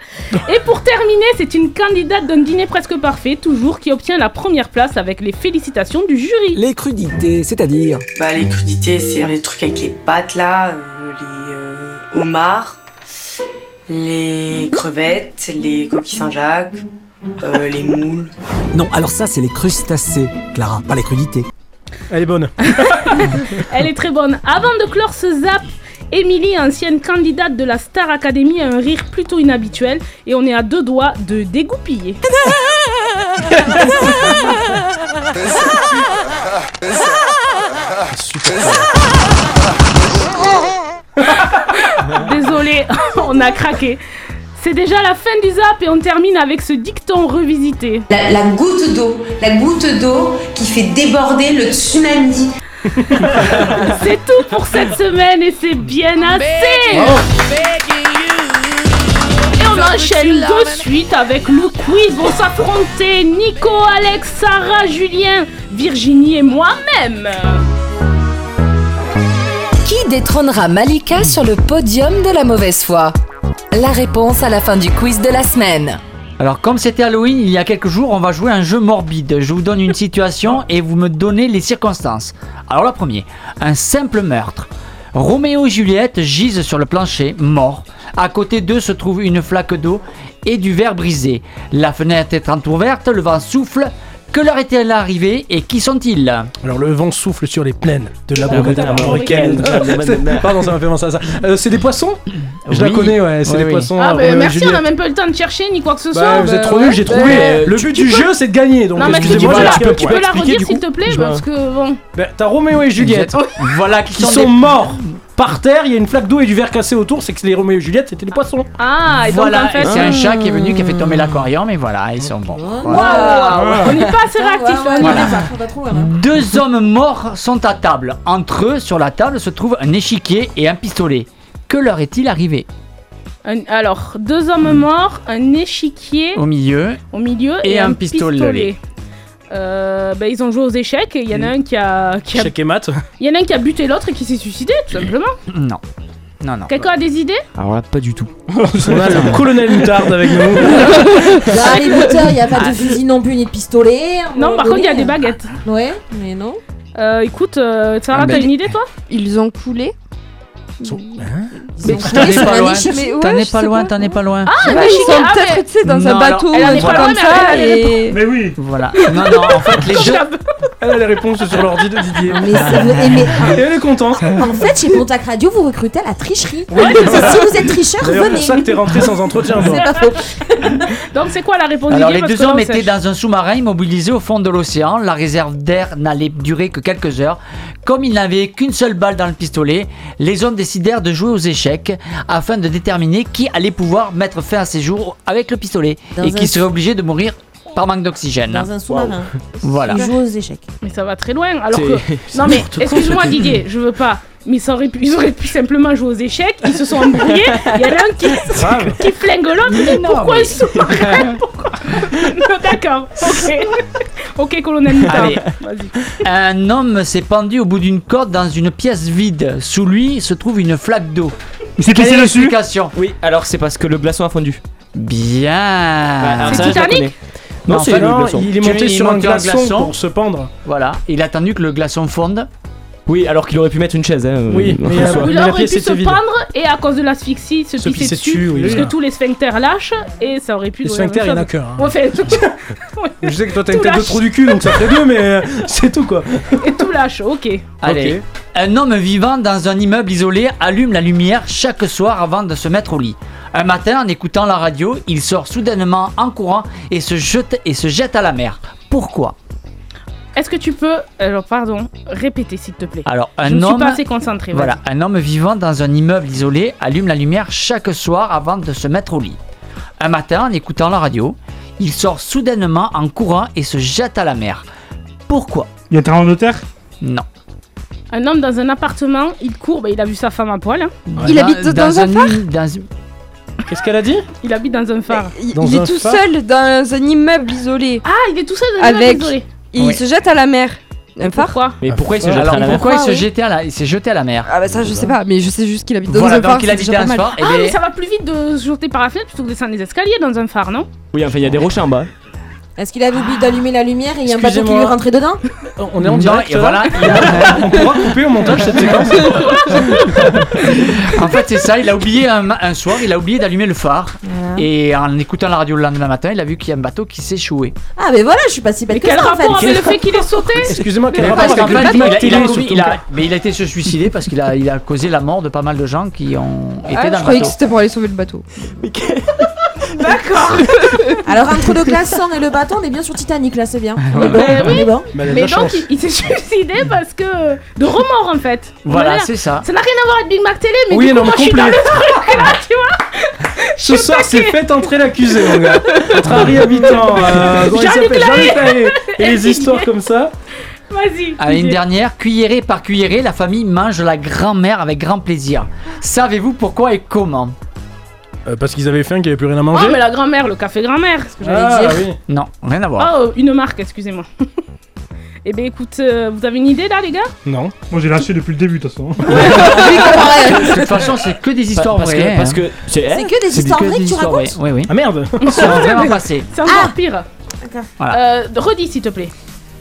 Et pour terminer, c'est une candidate d'un dîner presque parfait, toujours, qui obtient la première place avec les félicitations du jury. Les crudités, c'est-à-dire Bah les crudités, c'est les trucs avec les pâtes là, euh, les euh, homards, les crevettes, les coquilles Saint-Jacques, euh, les moules. Non, alors ça, c'est les crustacés, Clara, pas les crudités. Elle est bonne. Elle est très bonne. Avant de clore ce zap, Émilie, ancienne candidate de la Star Academy, a un rire plutôt inhabituel et on est à deux doigts de dégoupiller. Désolé, on a craqué. C'est déjà la fin du zap et on termine avec ce dicton revisité. La, la goutte d'eau, la goutte d'eau qui fait déborder le tsunami. C'est tout pour cette semaine et c'est bien assez. Et on enchaîne de suite avec le quiz. Vont s'affronter Nico, Alex, Sarah, Julien, Virginie et moi-même. Qui détrônera Malika sur le podium de la mauvaise foi? La réponse à la fin du quiz de la semaine. Alors, comme c'était Halloween il y a quelques jours, on va jouer un jeu morbide. Je vous donne une situation et vous me donnez les circonstances. Alors, la première, un simple meurtre. Roméo et Juliette gisent sur le plancher, morts. À côté d'eux se trouve une flaque d'eau et du verre brisé. La fenêtre est entrouverte, le vent souffle. Que leur est-elle arrivé et qui sont-ils Alors le vent souffle sur les plaines de la Ah, Bretagne Pardon, ça m'a fait penser à ça. Euh, c'est des poissons Je la Oui. connais, ouais, c'est Oui, des oui. poissons. Ah, bah, merci, on n'a même pas eu le temps de chercher ni quoi que ce Bah, soit. vous bah, êtes trop ouais. nuls, j'ai trouvé. Bah, le but du peux- jeu, c'est de gagner. Donc Non, mais tu, tu excusez-moi, peux, la, tu peux, tu peux la redire s'il te plaît parce que bon. Bah, T'as Roméo et Juliette Voilà qui qui sont sont des- morts par terre, il y a une flaque d'eau et du verre cassé autour, c'est que les Roméo et Juliette c'était des poissons. Ah, et donc Voilà, en fait. et c'est un chat qui est venu qui a fait tomber l'aquarium et voilà, ils sont bons. Waouh, on n'est pas assez réactif. Ouais, ouais, Voilà. hein. Deux hommes morts sont à table. Entre eux, sur la table, se trouve un échiquier et un pistolet. Que leur est-il arrivé Un- alors, deux hommes morts, un échiquier Au milieu, au milieu Et un pistolet. Euh, bah, ils ont joué aux échecs et il y en a un qui a, qui a- Chèque et maths. il y en a un qui a buté l'autre et qui s'est suicidé tout simplement. non. Non, non. Quelqu'un a des idées? Alors là, pas du tout. On a le colonel Moutarde avec nous. Dans les buteurs, il n'y a pas Ah. de fusil non plus ni de pistolet. Non, par contre il y a des baguettes. Ouais, mais non. Euh, écoute, euh, Sarah, Ah, t'as ben- une idée toi? Ils ont coulé. Mais Ils ont t'en es pas un loin, t'en es pas loin, t'en es pas loin. Ah, bah, ils sont ah, peut-être mais- tu sais, dans un bateau elle ou en un est truc pas loin, comme mais ça. Et... Mais oui. Voilà. Non, non, en fait, les deux. Elle a les réponses sur l'ordi de Didier. Mais c'est vrai, mais- Et elle est contente. En fait, chez Pontac Radio, vous recrutez à la tricherie. si vous êtes tricheur, venez. pour ça que t'es rentré sans entretien. C'est pas faux. Donc c'est quoi la réponse Alors, les deux hommes étaient dans un sous-marin immobilisé au fond de l'océan. La réserve d'air n'allait durer que quelques heures. Comme ils n'avaient qu'une seule balle dans le pistolet, les hommes décidèrent de jouer aux échecs afin de déterminer qui allait pouvoir mettre fin à ses jours avec le pistolet Dans et qui serait obligé de mourir par manque d'oxygène. Dans un sous-marin. Voilà. Ils jouent aux échecs. Mais ça va très loin. Alors que non mais excuse-moi Didier, je veux pas. Mais ça aurait pu, ils auraient pu simplement jouer aux échecs. Ils se sont embrouillés. Il y en a un qui, flingue l'autre. Pourquoi mais- un sous-marin Pourquoi Non, D'accord. Ok. Ok, colonel. Allez. Vas-y. Un homme s'est pendu au bout d'une corde dans une pièce vide. Sous lui se trouve une flaque d'eau. Il s'est pissé dessus. Oui, alors c'est parce que le glaçon a fondu. Bien. alors C'est Titanic. Non, Non, c'est il est monté il sur un glaçon glaçon. pour se pendre. Voilà, il a attendu que le glaçon fonde. Oui, alors qu'il aurait pu mettre une chaise. Hein, Oui, euh, mais, euh. Il aurait pu se vide. pendre et à cause de l'asphyxie se, Se pisser dessus, dessus, oui. parce que tous les sphincters lâchent et ça aurait pu. Les sphincters, il y en a qu'un. hein. Ouais, fait, Je sais que toi t'as Tout une tête de trou du cul donc ça ferait deux, mais euh, c'est tout quoi. et tout lâche. Ok. Allez. Un homme vivant dans un immeuble isolé allume la lumière chaque soir avant de se mettre au lit. Un matin, en écoutant la radio, il sort soudainement en courant et se jette, et se jette à la mer. Pourquoi? Est-ce que tu peux, alors pardon, répéter s'il te plaît Alors, Je un ne suis homme. pas assez concentré. Voilà, un homme vivant dans un immeuble isolé allume la lumière chaque soir avant de se mettre au lit. Un matin, en écoutant la radio, il sort soudainement en courant et se jette à la mer. Pourquoi? Il y a un tremblement de terre Non. Un homme dans un appartement, il court, bah, il a vu sa femme à poil. hein. Il habite dans un phare? dans- Qu'est-ce qu'elle a dit? Il habite dans un phare. Il, Dans il un est tout phare? seul dans un immeuble isolé. Ah, il est tout seul dans un Avec. immeuble isolé. Il Ouais. se jette à la mer. Un phare Pourquoi Mais pourquoi il se jette à la mer pourquoi il se jetait à la... il s'est jeté à la mer Ah bah ça je sais pas, mais je sais juste qu'il habite dans Voilà, un phare. donc il c'est habitait déjà un phare. et Ah, ben- mais ça va plus vite de se jeter par la fenêtre plutôt que de descendre les escaliers dans un phare, non? Oui, enfin, il y a des rochers en bas. Est-ce qu'il avait oublié d'allumer la lumière et il y a un bateau qui lui rentré dedans On est en Non, direct. et là voilà, On pourra couper au montage cette séquence. En fait, c'est ça, il a oublié un, soir, il a oublié d'allumer le phare. Et en écoutant la radio le lendemain matin, il a vu qu'il y a un bateau qui s'échouait. Ah, mais voilà, je suis pas si bête Mais que quel ça en fait. rapport avec le fait qu'il est sauté Excusez-moi, quel Mais rapport Parce avec qu'en le fait, mais il a été se suicider parce qu'il a, il a causé la mort de pas mal de gens qui ont été Ah, dans je le croyais que bateau. c'était pour aller sauver le bateau. D'accord. Alors, entre le glaçon et le bateau, on est bien sur Titanic là, c'est bien. On est bon, Mais on oui. est bon. Mais elle a de Mais la donc, chance. il, il s'est suicidé parce que. de remords en fait. Voilà, c'est ça. Ça n'a rien à voir avec Big Mac Télé, mais Oui, du coup, non, moi mais je suis dans complet. le truc là, tu vois. Ce soir, c'est fait entrer l'accusé, mon gars. Entre Harry Habitant, euh, comment il Jean-Luc s'appelle Lahaye. Jean-Luc Lahaye. et les histoires comme ça. Vas-y. Allez, une dernière, cuillerée par cuillerée, la famille mange la grand-mère avec grand plaisir. Savez-vous pourquoi et comment? Euh, parce qu'ils avaient faim, qu'ils avaient plus rien à manger. Oh, mais la grand-mère, le café grand-mère, c'est ce que j'allais Ah dire. oui. Non, rien à voir. Oh, une marque, excusez-moi. Eh ben écoute, euh, vous avez une idée là, les gars? Non. Moi j'ai lâché depuis le début de toute façon. De toute façon, c'est que des histoires parce vraies. que, parce hein. que c'est que des C'est histoires que vraies des que tu histoires racontes vraies. Oui, oui. Ah merde. C'est vraiment passé. C'est encore pire. Voilà. Euh, redis s'il te plaît.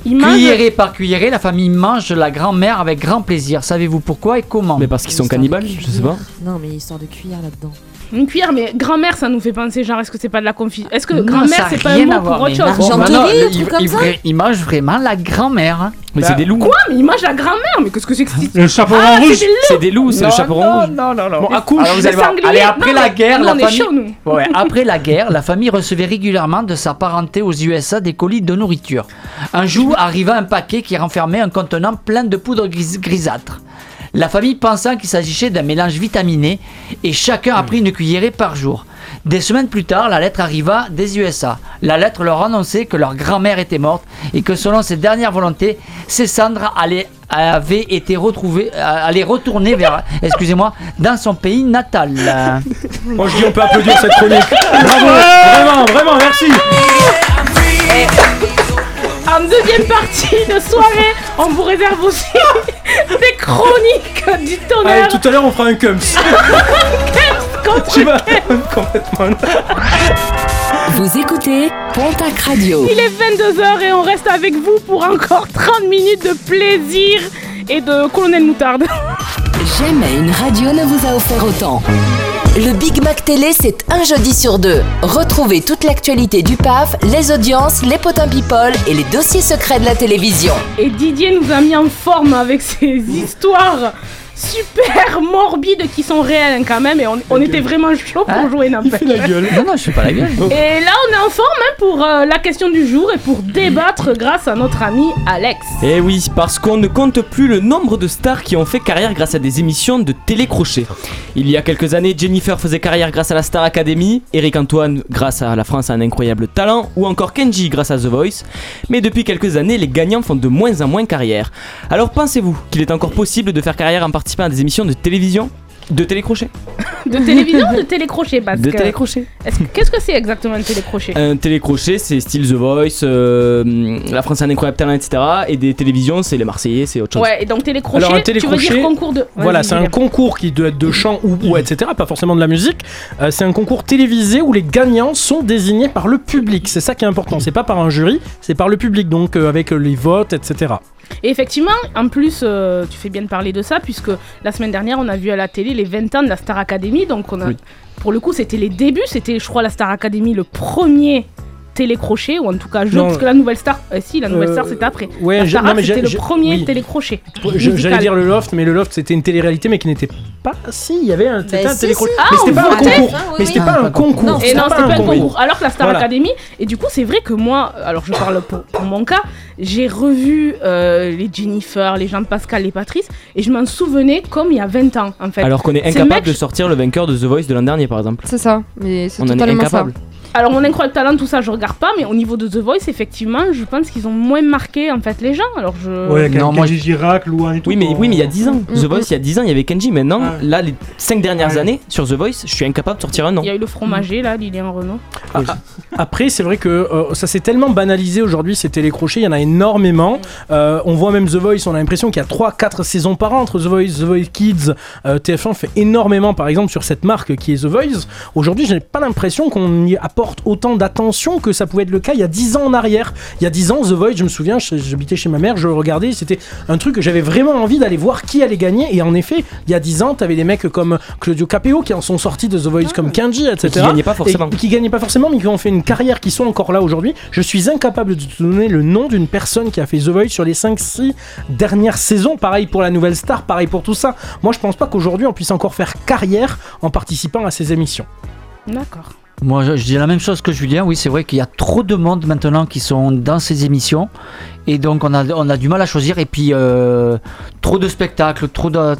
Mange. Cuillerée par cuillerée, la famille mange la grand-mère avec grand plaisir. Savez-vous pourquoi et comment Mais parce qu'ils sont cannibales, je sais pas. Non, mais histoire de cuillère là-dedans. Une cuillère, mais grand-mère, ça nous fait penser, genre, est-ce que c'est pas de la confiture Est-ce que grand-mère, a c'est pas un mot pour autre chose? il, un truc il- comme il ça vra- il mange vraiment la grand-mère. Mais c'est des loups. Quoi? Mais il mange la grand-mère Mais qu'est-ce que c'est que cette Le chaperon Ah, rouge c'est des loups C'est le Non, chaperon non, rouge. Non, non, non. Bon, accouche. Vous allez voir. Allez, après Non, la guerre, la on est famille. chauds, nous. Ouais, après la guerre, la famille recevait régulièrement de sa parenté aux USA des colis de nourriture. Un jour arriva un paquet qui renfermait un contenant plein de poudre gris- grisâtre. La famille pensant qu'il s'agissait d'un mélange vitaminé et chacun a pris une cuillerée par jour. Des semaines plus tard, la lettre arriva des USA. La lettre leur annonçait que leur grand-mère était morte et que selon ses dernières volontés, ses cendres allaient avaient été retrouvées, euh, allaient retourner vers, excusez-moi, dans son pays natal. Moi je dis on peut applaudir cette chronique. Bravo, vraiment, vraiment, merci. En deuxième partie de soirée, on vous réserve aussi des chroniques du Allez, tonnerre. tout à l'heure on fera un cums. contre Tu vas complètement. Vous écoutez Pontac Radio. Il est 22h et on reste avec vous pour encore 30 minutes de plaisir et de colonel moutarde. Jamais une radio ne vous a offert autant. Le Big Mac Télé, c'est un jeudi sur deux. Retrouvez toute l'actualité du PAF, les audiences, les potins people et les dossiers secrets de la télévision. Et Didier nous a mis en forme avec ses histoires super morbides qui sont réelles quand même et on, on était vraiment chaud pour Hein jouer n'empêche. Non, non, je fais pas la gueule. Et là on est en forme hein, pour euh, la question du jour et pour débattre grâce à notre ami Alex. Eh oui, parce qu'on ne compte plus le nombre de stars qui ont fait carrière grâce à des émissions de télécrochet. Il y a quelques années, Jennifer faisait carrière grâce à la Star Academy, Eric Antoine grâce à la France a un incroyable talent, ou encore Kenji grâce à The Voice. Mais depuis quelques années, les gagnants font de moins en moins carrière. Alors pensez-vous qu'il est encore possible de faire carrière en participant à des émissions de télévision De télécrochet De télévision ou de télécrochet parce De que- télécrochet. Est-ce que- Qu'est-ce que c'est exactement un télécrochet? Un télécrochet, c'est style The Voice, euh, La France a un incroyable talent, etc. Et des télévisions, c'est les Marseillais, c'est autre chose. Ouais, et donc télécrochet, Alors un tu veux télécrochet, dire concours de... voilà, Vas-y, c'est un concours qui doit être de chant ou, ou etc. Pas forcément de la musique. Euh, c'est un concours télévisé où les gagnants sont désignés par le public. C'est ça qui est important. C'est pas par un jury, c'est par le public. Donc euh, avec les votes, etc. Et effectivement, en plus, euh, tu fais bien de parler de ça, puisque la semaine dernière, on a vu à la télé les 20 ans de la Star Academy. Donc, on a, Oui. pour le coup, c'était les débuts. C'était, je crois, la Star Academy, le premier télécrochet, ou en tout cas jeu, Non. parce que la nouvelle star, euh, si, la nouvelle Euh, star, c'était après. ouais, c'était le premier oui. télécrochet. J'allais dire le loft, mais le loft c'était une télé-réalité, mais qui n'était pas. Si, il y avait un, c'était un si, télécrochet. si. mais Ah, c'était pas un concours. Oui, mais oui. c'était pas un concours. non, c'était pas un concours. Alors que la Star Voilà. Academy, et du coup, c'est vrai que moi, alors je parle pour, pour mon cas, j'ai revu euh, les Jennifer, les Jean-Pascal, les Patrice, et je m'en souvenais comme il y a 20 ans, en fait. Alors qu'on est incapable de sortir le vainqueur de The Voice de l'an dernier, par exemple. C'est ça, mais c'est On en est totalement ça. Alors mon incroyable talent, tout ça, je regarde pas, mais au niveau de The Voice, effectivement, je pense qu'ils ont moins marqué en fait les gens. Alors je. Ouais, Non, non, moi, Kenji Girac, Louane et tout. Oui mais, oui, mais il y a 10 ans. Mm, The. Voice, il y a 10 ans, il y avait Kenji. Maintenant, Ouais. là, les 5 dernières années, sur The Voice, je suis incapable de sortir un nom. Il y a eu le fromager là, Lilian Renault. Ah, ah, Après, c'est vrai que euh, ça s'est tellement banalisé aujourd'hui, ces télécrochets, il y en a énormément. Euh, on voit même The Voice, on a l'impression qu'il y a 3-4 saisons par an entre The Voice, The Voice Kids. Euh, TF1 fait énormément, par exemple, sur cette marque qui est The Voice. Aujourd'hui, je n'ai pas l'impression qu'on y apporte autant d'attention que ça pouvait être le cas il y a 10 ans en arrière. Il y a 10 ans, The Voice, je me souviens, j'habitais chez ma mère, je regardais, c'était un truc que j'avais vraiment envie d'aller voir qui allait gagner. Et en effet, il y a 10 ans, t'avais des mecs comme Claudio Capeo qui en sont sortis de The Voice comme Kenji, etc. Et qui gagnaient pas forcément. Et qui gagnaient pas forcément, mais qui ont fait une carrière, qui sont encore là aujourd'hui. Je suis incapable de te donner le nom d'une personne qui a fait The Voice sur les 5-6 dernières saisons. Pareil pour la nouvelle star, pareil pour tout ça. Moi, je pense pas qu'aujourd'hui on puisse encore faire carrière en participant à ces émissions. D'accord. Moi, je, dis la même chose que Julien. Oui, c'est vrai qu'il y a trop de monde maintenant qui sont dans ces émissions. Et donc, on a, on a du mal à choisir. Et puis, euh, trop de spectacles, trop de.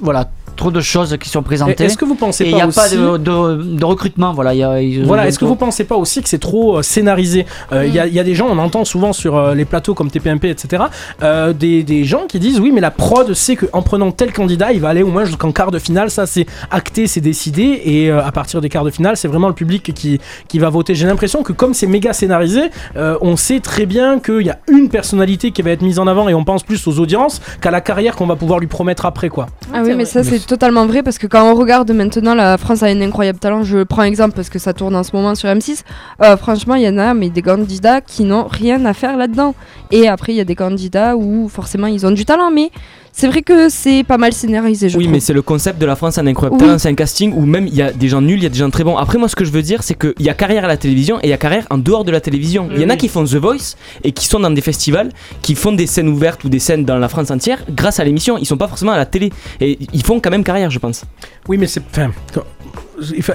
Voilà, trop de choses qui sont présentées. Est-ce que vous pensez Et pas il n'y a aussi... pas de, de- de recrutement. Voilà, y a- Voilà, il- est-ce que vous pensez pas aussi que c'est trop euh, scénarisé? Euh, Il y, a- il y a des gens, on entend souvent sur euh, les plateaux comme TPMP, etc., euh, des, des gens qui disent oui, mais la prod sait qu'en prenant tel candidat, il va aller au moins jusqu'en quart de finale. Ça, c'est acté, c'est décidé. Et euh, à partir des quarts de finale, c'est vraiment le public qui, qui va voter. J'ai l'impression que comme c'est méga scénarisé, euh, on sait très bien qu'il y a une personnalité qui va être mise en avant et on pense plus aux audiences qu'à la carrière qu'on va pouvoir lui promettre après, quoi. Ah oui, mais ça c'est totalement vrai parce que quand on regarde maintenant la France a un incroyable talent, je prends exemple parce que ça tourne en ce moment sur M6, euh, franchement il y en a mais des candidats qui n'ont rien à faire là-dedans. Et après il y a des candidats où forcément ils ont du talent mais c'est vrai que c'est pas mal scénarisé je Oui, trouve. mais c'est le concept de la France un incroyable Oui. c'est un casting où même il y a des gens nuls, il y a des gens très bons. Après, moi, ce que je veux dire, c'est qu'il y a carrière à la télévision et il y a carrière en dehors de la télévision. Il y en a qui font The Voice et qui sont dans des festivals, qui font des scènes ouvertes ou des scènes dans la France entière grâce à l'émission. Ils sont pas forcément à la télé et ils font quand même carrière, je pense. Oui, mais c'est. Enfin,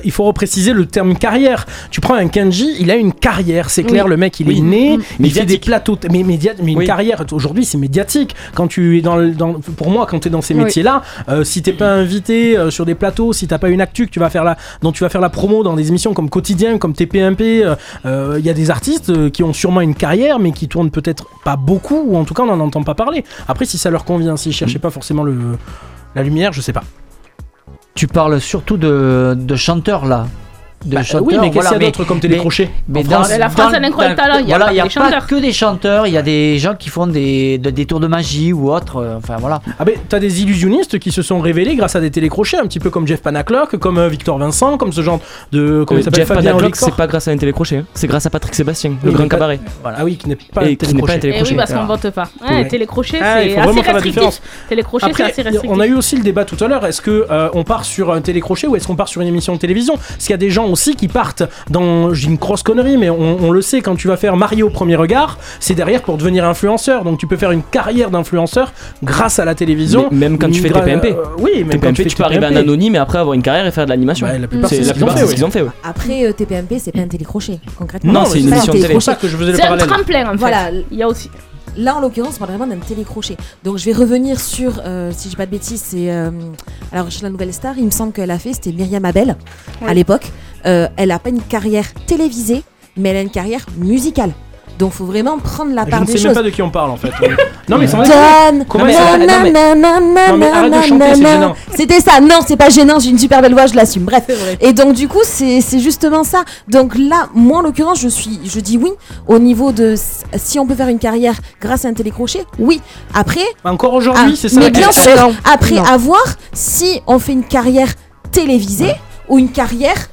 il faut- repréciser le terme carrière. Tu prends un Kenji, il a une carrière, c'est clair. Oui. Le mec, il Oui. est né, Mm. il fait des plateaux, mais, média- mais une Oui. carrière aujourd'hui, c'est médiatique. Quand tu es dans, le- dans- pour moi, quand tu es dans ces métiers-là, euh, si t'es pas invité euh, sur des plateaux, si t'as pas une actu que tu vas faire la, dont tu vas faire la promo dans des émissions comme Quotidien, comme TPMP, euh, euh, il y a des artistes qui ont sûrement une carrière, mais qui tournent peut-être pas beaucoup, ou en tout cas on n'en entend pas parler. Après, si ça leur convient, s'ils cherchaient Mm. pas forcément le, la lumière, je sais pas. Tu parles surtout de, chanteurs là. De Bah, chanteurs, oui, mais qu'est-ce voilà, qu'il y a d'autre comme télécrochet mais dans- France La France un incroyable talent, il y a voilà, pas il y a que des pas chanteurs. que des chanteurs, il y a des gens qui font des, de- des tours de magie ou autre. euh, Enfin voilà. Ah ben, t'as des illusionnistes qui se sont révélés grâce à des télécrochets, un petit peu comme Jeff Panaclock, comme euh, Victor Vincent, comme ce genre de. Comment Euh, il s'appelle Jeff Panaclock, c'est pas grâce à un télécrochet, hein. c'est grâce à Patrick Sébastien, le grand cabaret. Voilà. Ah oui, qui n'est pas Et un qui n'est pas un télécrochet. Et télécrochet. Eh oui, parce qu'on Alors. vote pas. Ouais, télécrochet, Ah, il c'est faut vraiment assez faire la restrictif. Télécrochet, c'est Après, assez restrictif. on a eu aussi le débat tout à l'heure. Est-ce que euh, on part sur un télécrochet ou est-ce qu'on part sur une émission de télévision? Parce qu'il y a des gens aussi qui partent dans, j'ai une grosse connerie, mais on, on le sait, quand tu vas faire marier au premier regard, c'est derrière pour devenir influenceur. Donc tu peux faire une carrière d'influenceur grâce à la télévision. Mais même quand tu fais Gra- TPMP. euh, oui, même quand TPMP, fais tu peux arriver en TPMP. anonyme et après avoir une carrière et faire de l'animation. Bah, la plupart, c'est c'est la ce qu'ils ont oui. ce qu'ils ont fait. ouais. Après, euh, TPMP, c'est pas un télécrochet, concrètement. Non, c'est une un émission de télé. C'est pour ça télécrochet. que je faisais le C'est un parallèle. tremplin en fait. Voilà. Il y a aussi. Là, en l'occurrence, on parle vraiment d'un télécrochet. Donc, je vais revenir sur, euh, si je dis pas de bêtises, c'est. euh, alors, chez la Nouvelle Star, il me semble qu'elle a fait, c'était Myriam Abel à l'époque. Euh, elle a pas une carrière télévisée, mais elle a une carrière musicale. Donc, faut vraiment prendre la Je part ne des sais même choses. pas de qui on parle en fait. non mais c'est gênant. C'était ça, non, c'est pas gênant, j'ai une super belle voix, je l'assume. Bref. Et donc, du coup, c'est justement ça. Donc là, moi, en l'occurrence, je suis, je dis oui au niveau de si on peut faire une carrière grâce à un télécrochet, oui. Après, Encore aujourd'hui, ah, c'est ça mais bien sûr, Non. après, Non. à voir si on fait une carrière télévisée ou une carrière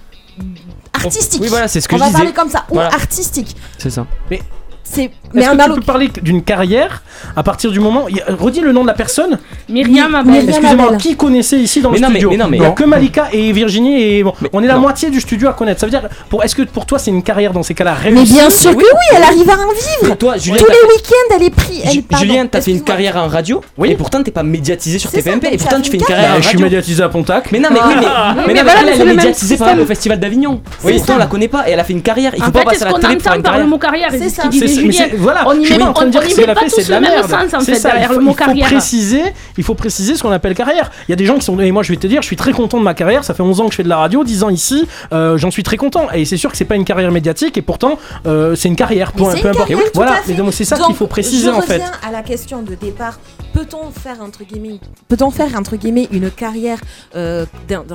artistique. Oui, voilà, c'est ce que on je va disais. parler comme ça, ou Voilà. artistique. C'est ça. Mais C'est. Mais est-ce que tu peux parler d'une carrière à partir du moment. y a- Redis le nom de la personne. Myriam Abel. Myriam Excusez-moi, Abel. qui connaissait ici dans Mais le non, mais- studio mais non, mais- Il y a non. que Malika et Virginie et bon, Mais on est la non. moitié du studio à connaître. Ça veut dire, pour, est-ce que pour toi c'est une carrière dans ces cas-là Mais réussie bien sûr que oui, elle arrive à en vivre. Mais toi, Julien, Tous t'as- les week-ends, elle est prise. Ju- Elle, pardon, Julien, t'as fait une carrière en radio, Oui. et pourtant t'es pas médiatisé sur C'est ça, TPMP, et pourtant tu fais une une carrière Bah, en Je suis radio. médiatisé à Pontac. Mais non, mais oui, mais, mais, mais non, voilà, mais elle, c'est elle est le même médiatisée par système. le festival d'Avignon. Oui, pourtant on la connaît pas, et elle a fait une carrière. Il faut En pas fait, passer à la qu'on télé pour faire entend une par le carrière. mot carrière. et C'est C'est ce ça. qu'il C'est- disait mais Julien. voilà, On y je suis met pas pas en train de dire on que y c'est met pas fait, c'est tous de la le même merde. sens en C'est fait ça, derrière il le faut- mot carrière. préciser, il faut préciser ce qu'on appelle carrière. Il y a des gens qui sont et moi je vais te dire, je suis très content de ma carrière, ça fait 11 ans que je fais de la radio, 10 ans ici, euh, j'en suis très content et c'est sûr que c'est pas une carrière médiatique et pourtant euh, c'est une carrière Mais peu, une importe. carrière, voilà, mais donc c'est ça qu'il faut préciser je en fait. reviens à la question de départ. Peut-on faire entre guillemets, peut-on faire entre guillemets une carrière euh,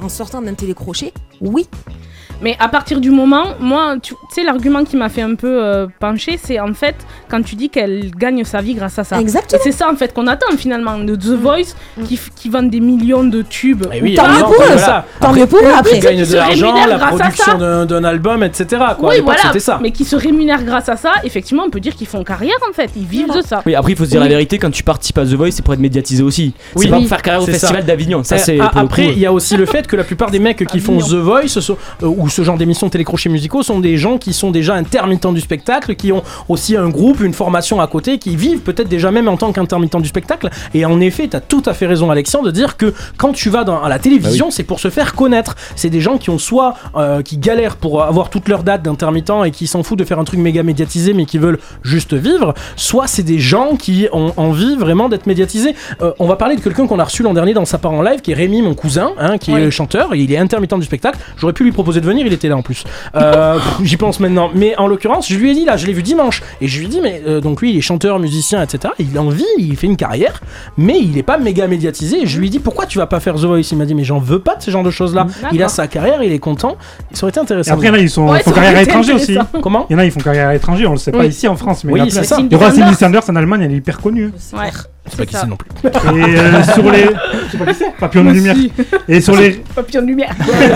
en sortant d'un télécrochet Oui. Mais à partir du moment, moi, tu sais, l'argument qui m'a fait un peu euh, pencher, c'est en fait quand tu dis qu'elle gagne sa vie grâce à ça. Exactement. Et c'est ça en fait qu'on attend finalement de The Voice qui, f- qui vendent des millions de tubes. Et oui, Tant mieux pour eux. Tant Après, mieux pour eux Ils après. gagnent de l'argent, la grâce à production ça. d'un album, etc. Quoi. oui, voilà, c'était ça. mais qui se rémunèrent grâce à ça, effectivement, on peut dire qu'ils font carrière en fait, ils vivent de ça. Oui, après il faut se dire Oui. la vérité, quand tu participes à The Voice, c'est pour être médiatisé aussi. Oui. C'est pas Oui. pour faire carrière au festival d'Avignon. Ça, Euh, c'est après, coup, il y a aussi le fait que la plupart des mecs qui font The Voice euh, ou ce genre d'émissions télécrochés musicaux sont des gens qui sont déjà intermittents du spectacle, qui ont aussi un groupe, une formation à côté, qui vivent peut-être déjà même en tant qu'intermittents du spectacle. Et en effet, tu as tout à fait raison, Alexandre, de dire que quand tu vas dans, à la télévision, c'est pour se faire connaître. C'est des gens qui ont soit euh, qui galèrent pour avoir toute leur date d'intermittents et qui s'en foutent de faire un truc méga médiatisé, mais qui veulent juste vivre, soit c'est des gens qui ont envie vraiment d'être médiatisés. Euh, on va parler de quelqu'un qu'on a reçu l'an dernier dans sa part en live, qui est Rémi, mon cousin, hein, qui est chanteur, et il est intermittent du spectacle. J'aurais pu lui proposer de venir, il était là en plus. Euh, J'y pense maintenant. Mais en l'occurrence, je lui ai dit là, je l'ai vu dimanche, et je lui ai dit, mais euh, donc lui, il est chanteur, musicien, etc. Il a envie, il fait une carrière, mais il est pas méga médiatisé. Et je lui ai dit, pourquoi tu vas pas faire The Voice? Il m'a dit, mais j'en veux pas de ce genre de choses-là. Il a sa carrière, il est content. Ça aurait été Et intéressant. après, là, ils sont, Ouais, font carrière à l'étranger aussi. Comment? Il y en a, ils font carrière à l'étranger, on le sait pas Oui. ici en France, mais Oui, il y en a plein. Sanders en Allemagne, elle est hyper connue. Ouais. C'est pas qui c'est non plus. Et euh, sur les. Je sais pas qui c'est Papillon de lumière. Et sur les, Papillon de lumière.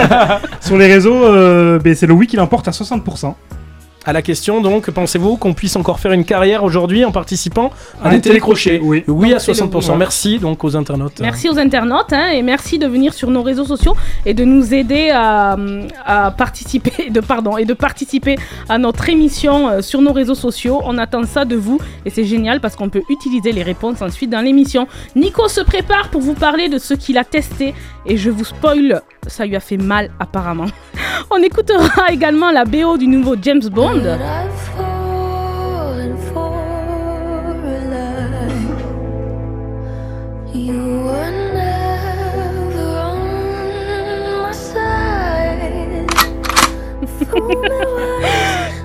sur les réseaux, euh, ben, c'est le oui qui l'emporte à 60%. À la question donc, pensez-vous qu'on puisse encore faire une carrière aujourd'hui en participant à des télécrochets Oui. Oui à 60%. Merci donc aux internautes. Merci aux internautes hein, et merci de venir sur nos réseaux sociaux et de nous aider à, à participer de pardon et de participer à notre émission euh, sur nos réseaux sociaux. On attend ça de vous et c'est génial parce qu'on peut utiliser les réponses ensuite dans l'émission. Nico se prépare pour vous parler de ce qu'il a testé et je vous spoil, ça lui a fait mal apparemment. On écoutera également la BO du nouveau James Bond.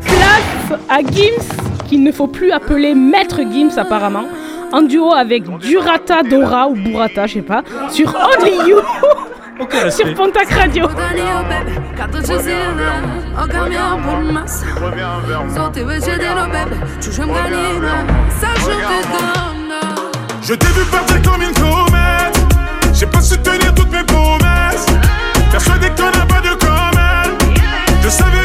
Classe à Gims, qu'il ne faut plus appeler Maître Gims apparemment, en duo avec Durata Dora ou Burata, je sais pas, sur Only You. Sur Pontac Radio. Je t'ai vu partir comme une comète. J'ai pas su tenir toutes mes promesses. Persuadé que t'en as pas de comme elle. Je savais,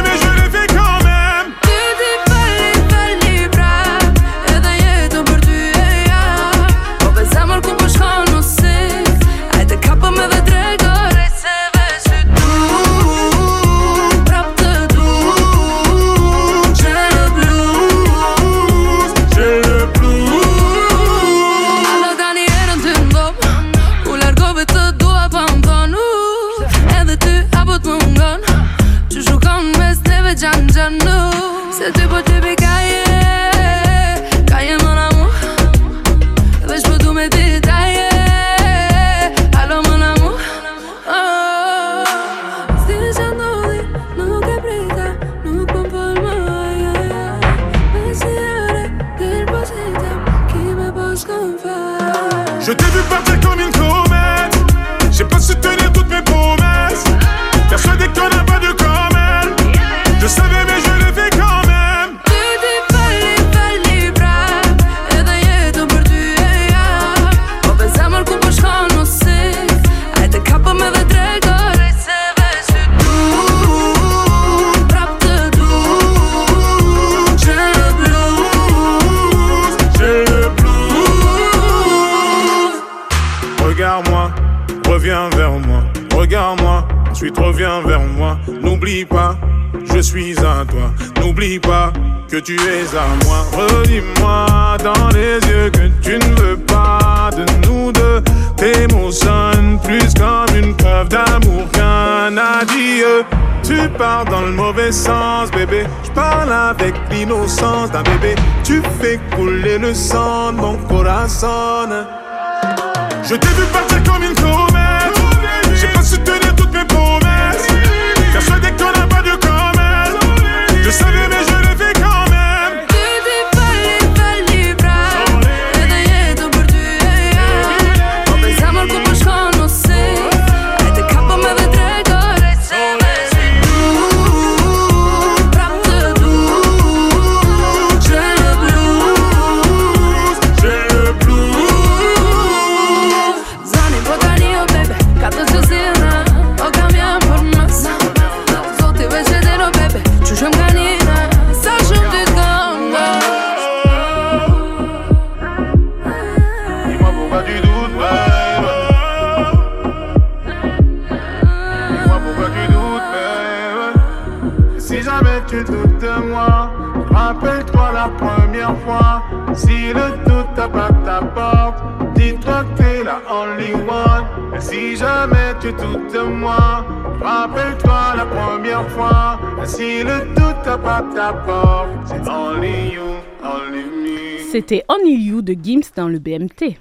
dans le BMT.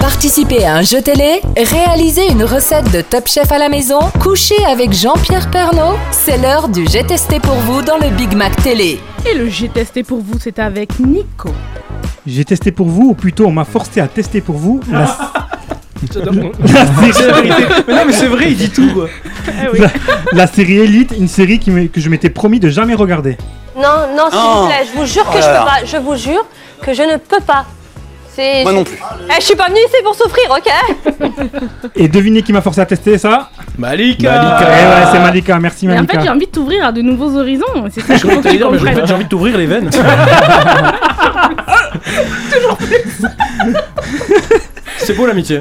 Participez à un jeu télé, réalisez une recette de Top Chef à la maison, couchez avec Jean-Pierre Pernaud, c'est l'heure du J'ai testé pour vous dans le Big Mac Télé. Et le J'ai testé pour vous, c'est avec Nico. J'ai testé pour vous, ou plutôt on m'a forcé à tester pour vous la. Mais non, mais c'est vrai, il dit tout. quoi. la, la série Elite, une série qui que je m'étais promis de jamais regarder. Non, non, s'il Oh. vous plaît, je vous jure que Oh je là peux pas. Je vous jure que je ne peux pas. C'est- Moi non plus. Eh, je suis pas venue ici pour souffrir, ok Et devinez qui m'a forcé à tester ça Malika Eh ouais, c'est Malika, merci Mais en fait, j'ai envie de t'ouvrir à de nouveaux horizons. C'est ça Je faut que t'allais dire, mais en fait, j'ai envie de t'ouvrir les veines. C'est beau l'amitié.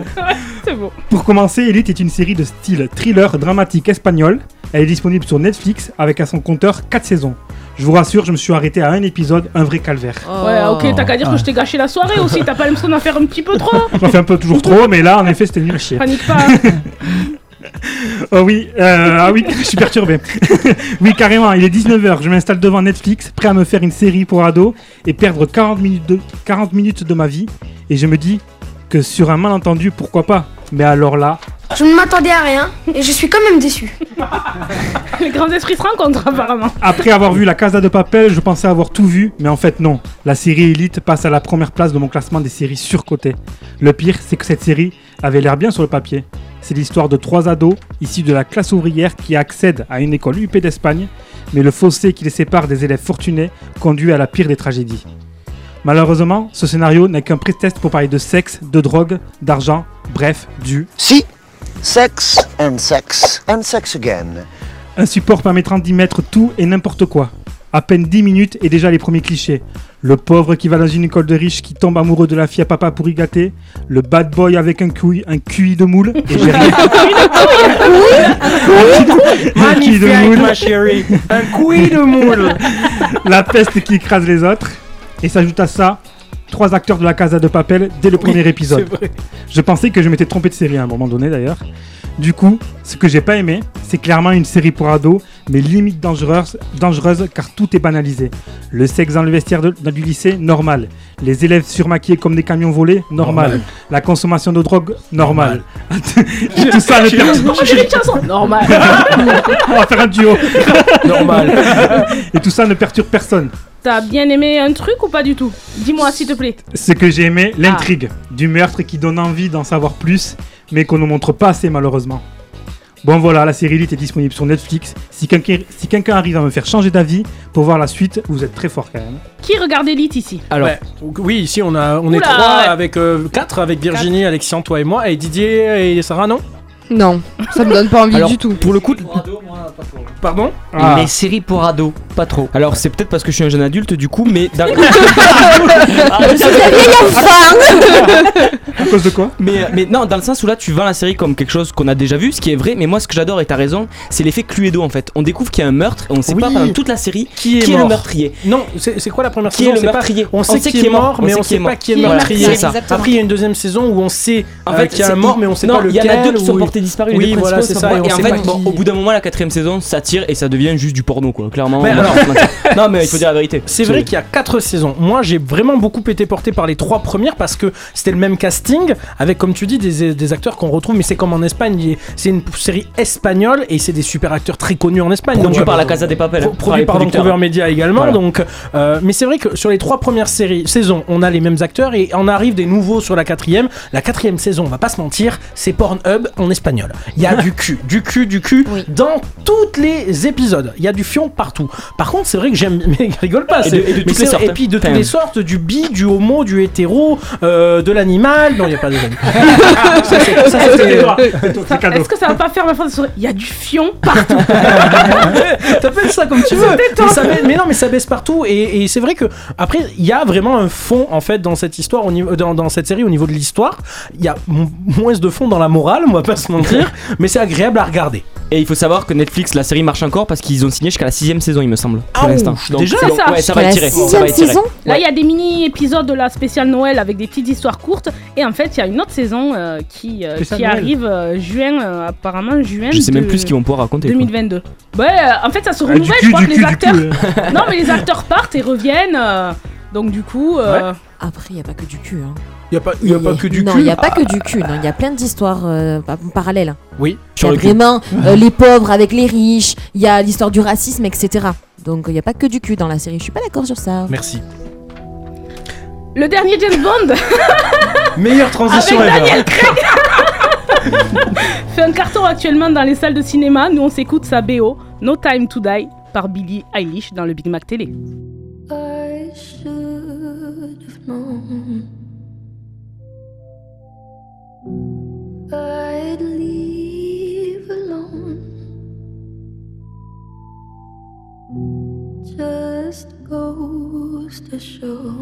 C'est beau. Pour commencer, Elite est une série de style thriller dramatique espagnol. Elle est disponible sur Netflix avec à son compteur 4 saisons. Je vous rassure, je me suis arrêté à un épisode, un vrai calvaire. Ouais, ok, t'as qu'à dire que je t'ai gâché la soirée aussi. T'as pas l'impression d'en faire un petit peu trop J'en fais un peu toujours trop, mais là, en effet, c'était nul à chier. Panique pas. Oh oui, euh, ah oui, je suis perturbé. oui, carrément, il est 19h, je m'installe devant Netflix, prêt à me faire une série pour ados et perdre 40 minutes de, 40 minutes de ma vie. Et je me dis que sur un malentendu, pourquoi pas Mais alors là, Je ne m'attendais à rien et je suis quand même déçu. Les grands esprits se rencontrent apparemment. après avoir vu la Casa de Papel, je pensais avoir tout vu, mais en fait non. La série Elite passe à la première place de mon classement des séries surcotées. Le pire, c'est que cette série avait l'air bien sur le papier. C'est l'histoire de trois ados issus de la classe ouvrière qui accèdent à une école UP d'Espagne, mais le fossé qui les sépare des élèves fortunés conduit à la pire des tragédies. Malheureusement, ce scénario n'est qu'un prétexte pour parler de sexe, de drogue, d'argent, bref, du Si, sex and sex and sex again. Un support permettant d'y mettre tout et n'importe quoi. À peine 10 minutes et déjà les premiers clichés. Le pauvre qui va dans une école de riches qui tombe amoureux de la fille à papa pour y gâter. Le bad boy avec un QI, un QI de moule. Et j'ai rien. Un QI de moule. Un couille de moule. La peste qui écrase les autres. Et s'ajoute à ça, trois acteurs de la Casa de Papel dès le premier épisode. Je pensais que je m'étais trompé de série à un moment donné d'ailleurs. Du coup, ce que j'ai pas aimé, c'est clairement une série pour ados, mais limite dangereuse, dangereuse car tout est banalisé. Le sexe dans le vestiaire de- dans du lycée, normal. Les élèves surmaquillés comme des camions volés, normal. Normal. La consommation de drogue, normal. Et tout ça chansons. Normal. On va faire un duo. Normal. Et tout ça ne perturbe personne. T'as bien aimé un truc ou pas du tout? Dis-moi s'il te plaît. Ce que j'ai aimé, l'intrigue du meurtre qui donne envie d'en savoir plus, mais qu'on ne montre pas assez malheureusement. Bon voilà, la série Elite est disponible sur Netflix. Si quelqu'un si arrive à me faire changer d'avis pour voir la suite, vous êtes très fort quand même. Qui regarde Elite ici? Alors, oui, ici on a, on est trois ouais. avec euh, quatre avec Virginie, Alexian, toi et moi, et Didier et Sarah, non? Non, ça me donne pas envie Alors, du tout. Pour le coup, Pardon Ah. Les séries pour ados, pas trop. alors c'est peut-être parce que je suis un jeune adulte du coup, mais dans- À cause de quoi? Mais, mais non, dans le sens où là tu vends la série comme quelque chose qu'on a déjà vu, ce qui est vrai, mais moi ce que j'adore et t'as raison, c'est l'effet Cluedo en fait. On découvre qu'il y a un meurtre et on sait Oui. pas pendant toute la série Qui est le mort meurtrier. Non, c'est c'est quoi la première Qui saison? est le On sait pas- meurtrier On sait qui est mort, mais on sait pas qui est le Voilà, meurtrier. c'est ça. Après, il y a une deuxième saison où on sait En euh, fait, qu'il y a un c'est- mort, mais on sait non, pas lequel. Il y en a deux qui sont ou- portés disparus. Oui, les voilà, c'est ça. Et, Et on en fait, pas bon, qui- au bout d'un moment, la quatrième saison, ça tire et ça devient juste du porno quoi. Clairement. Mais on alors- non mais il faut dire la vérité. C'est vrai qu'il y a quatre saisons. Moi, j'ai vraiment beaucoup été porté par les trois premières parce que c'était le même casting avec, comme tu dis, des, des acteurs qu'on retrouve. Mais c'est comme en Espagne, c'est une série espagnole et c'est des super acteurs très connus en Espagne. Produit Donc, par euh, la Casa des Papel. produit par. Vancouver Media également. Voilà. Donc, euh, mais c'est vrai que sur les trois premières séries, saisons, on a les mêmes acteurs et on arrive des nouveaux sur la quatrième. La quatrième saison, on va pas se mentir, c'est Pornhub en espagnol. Il y a du cul, du cul, du cul dans tous les épisodes. Il y a du fion partout. Par contre, c'est vrai que j'aime, mais rigole pas. Et c'est- de- et de toutes les sortes, Et puis de toutes les sortes, du bi, du homo, du hétéro, euh, de l'animal. Non, il y a pas de ça, c'est- ça, c'était- Est-ce que ça va pas faire ma phrase de sourire Il y a du fion partout. T'appelles ça comme tu veux. Mais, ça baisse- mais non, mais ça baisse partout. Et, et c'est vrai que après, il y a vraiment un fond en fait dans cette histoire, au niveau, dans, dans cette série, au niveau de l'histoire. Il y a moins de fond dans la morale, on va pas se mentir, mais c'est agréable à regarder. Et il faut savoir que Netflix, la série marche encore parce qu'ils ont signé jusqu'à la sixième saison, il me semble. Pour Ah, l'instant. Donc, déjà donc, ça ouais, ça va la tirer. Ça va sixième tirer. saison Là, il y a des mini-épisodes de la spéciale Noël avec des petites histoires courtes. Et en fait, il y a une autre saison euh, qui, euh, Spéciale qui Noël. arrive euh, juin, euh, apparemment juin. Je sais même plus ce qu'ils vont pouvoir raconter. quoi. 2022. Ouais, euh, en fait, ça se Ah, renouvelle. cul, je crois que les acteurs. non, mais les acteurs partent et reviennent. euh, donc, du coup. euh, Après, il n'y a pas que du cul. Hein. Il y a pas, y a pas que du non, cul. il n'y a pas que du cul. non, Il y a plein d'histoires euh, pa- parallèles. Oui. Il y a vraiment euh, les pauvres avec les riches. Il y a l'histoire du racisme, etc. Donc, il n'y a pas que du cul dans la série. Je suis pas d'accord sur ça. Merci. Le dernier James Bond Meilleure transition avec ever. Daniel Craig fait un carton actuellement dans les salles de cinéma. Nous, on s'écoute sa BO, No Time to Die, par Billie Eilish dans le Big Mac Télé. I should have known. I'd leave alone. Just goes to show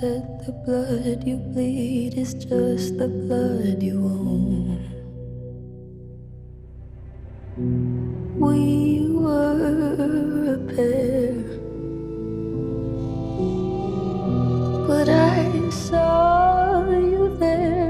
that the blood you bleed is just the blood you own. We were a pair. but I saw you there.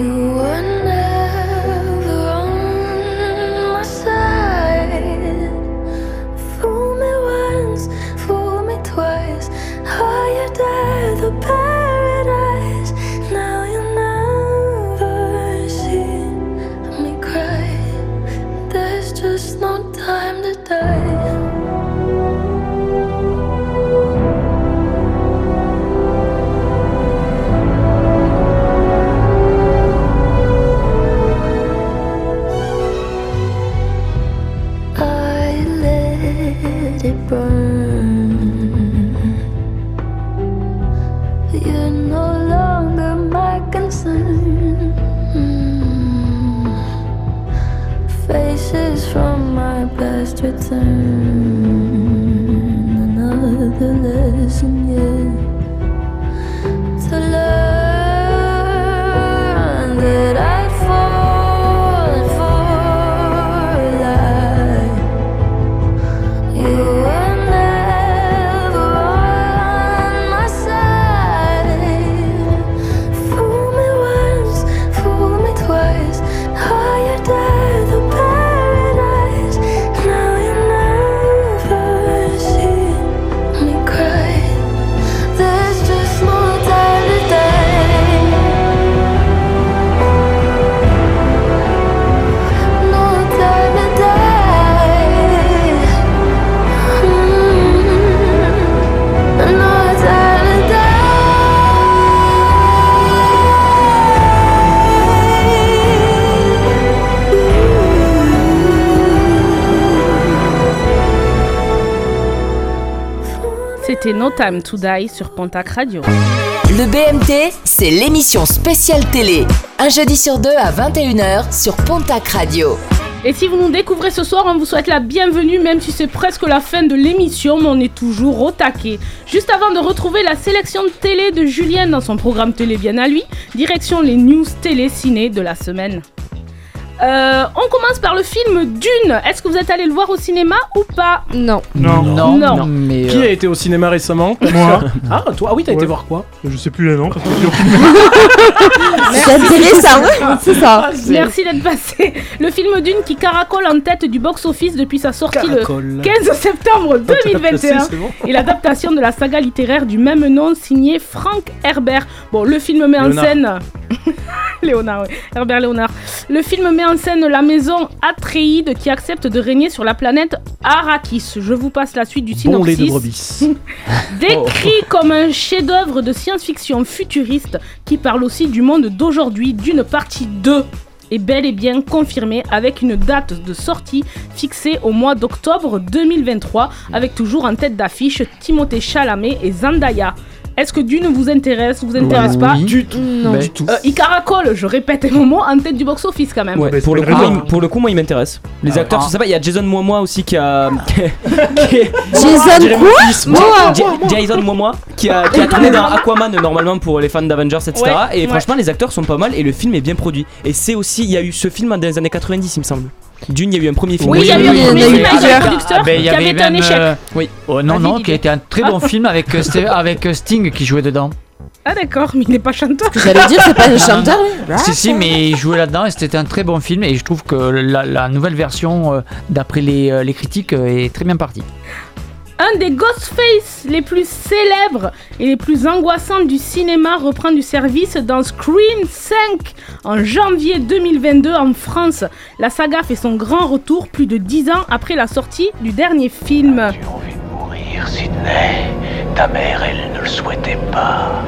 You C'était No Time to Die sur Pontac Radio. Le BMT, c'est l'émission spéciale télé. Un jeudi sur deux à 21h sur Pontac Radio. Et si vous nous découvrez ce soir, on vous souhaite la bienvenue, même si c'est presque la fin de l'émission, mais on est toujours au taquet. Juste avant de retrouver la sélection de télé de Julien dans son programme télé bien à lui, direction les news télé ciné de la semaine. Euh, on commence par le film Dune. Est-ce que vous êtes allé le voir au cinéma ou pas Non. Non. Non. Non. mais. Qui a été au cinéma récemment Moi. Ah, toi, ah oui, t'as été Ouais. voir quoi Je sais plus le nom parce que j'ai C'est intéressant, hein c'est ça. Merci d'être passé. Le film Dune qui caracole en tête du box-office depuis sa sortie Caracole. le 15 septembre Ah, tu l'as placé, 2021 c'est bon. et l'adaptation de la saga littéraire du même nom signé Frank Herbert. Bon, le film met en scène Léonard, oui. Herbert Léonard. Le film met en scène la maison Atréide qui accepte de régner sur la planète Arrakis. Je vous passe la suite du Bon lait de synopsis. brebis. Décrit comme un chef-d'œuvre de science-fiction futuriste qui parle aussi du monde d'aujourd'hui, d'une partie 2 est bel et bien confirmée avec une date de sortie fixée au mois d'octobre 2023 avec toujours en tête d'affiche Timothée Chalamet et Zendaya. Est-ce que Dune vous intéresse, vous intéresse pas Oui. Du tout. Non. Du tout. Euh, Il caracole, je répète mon mot, en tête du box-office quand même. Ouais, mais pour, le coup, il- pour le coup, moi, il m'intéresse. Les Ah, acteurs, ah. je sais pas, il y a Jason Momoa aussi qui a. Jason quoi Momoa qui a, qui a tourné dans Aquaman normalement pour les fans d'Avengers etc Ouais, et ouais. franchement les acteurs sont pas mal et le film est bien produit et c'est aussi il y a eu ce film dans les années 90 il me semble Dune il y a eu un premier film Oui, il y a eu un premier film avec un plusieurs. producteur Ah, ben, il y qui avait été un échec. euh, Oui. oh, non, non, qui a été un très bon film avec, euh, euh, Sting qui jouait dedans. Ah d'accord, mais il n'est pas chanteur. J'allais dire, c'est pas un chanteur, lui Si, si, mais il jouait là-dedans et c'était un très bon film. Et je trouve que la, la nouvelle version, euh, d'après les, les critiques, est très bien partie. Un des Ghostface les plus célèbres et les plus angoissants du cinéma reprend du service dans Scream 5 en janvier 2022 en France. La saga fait son grand retour plus de 10 ans après la sortie du dernier film. Mourir, Sydney. Ta mère, elle ne le souhaitait pas.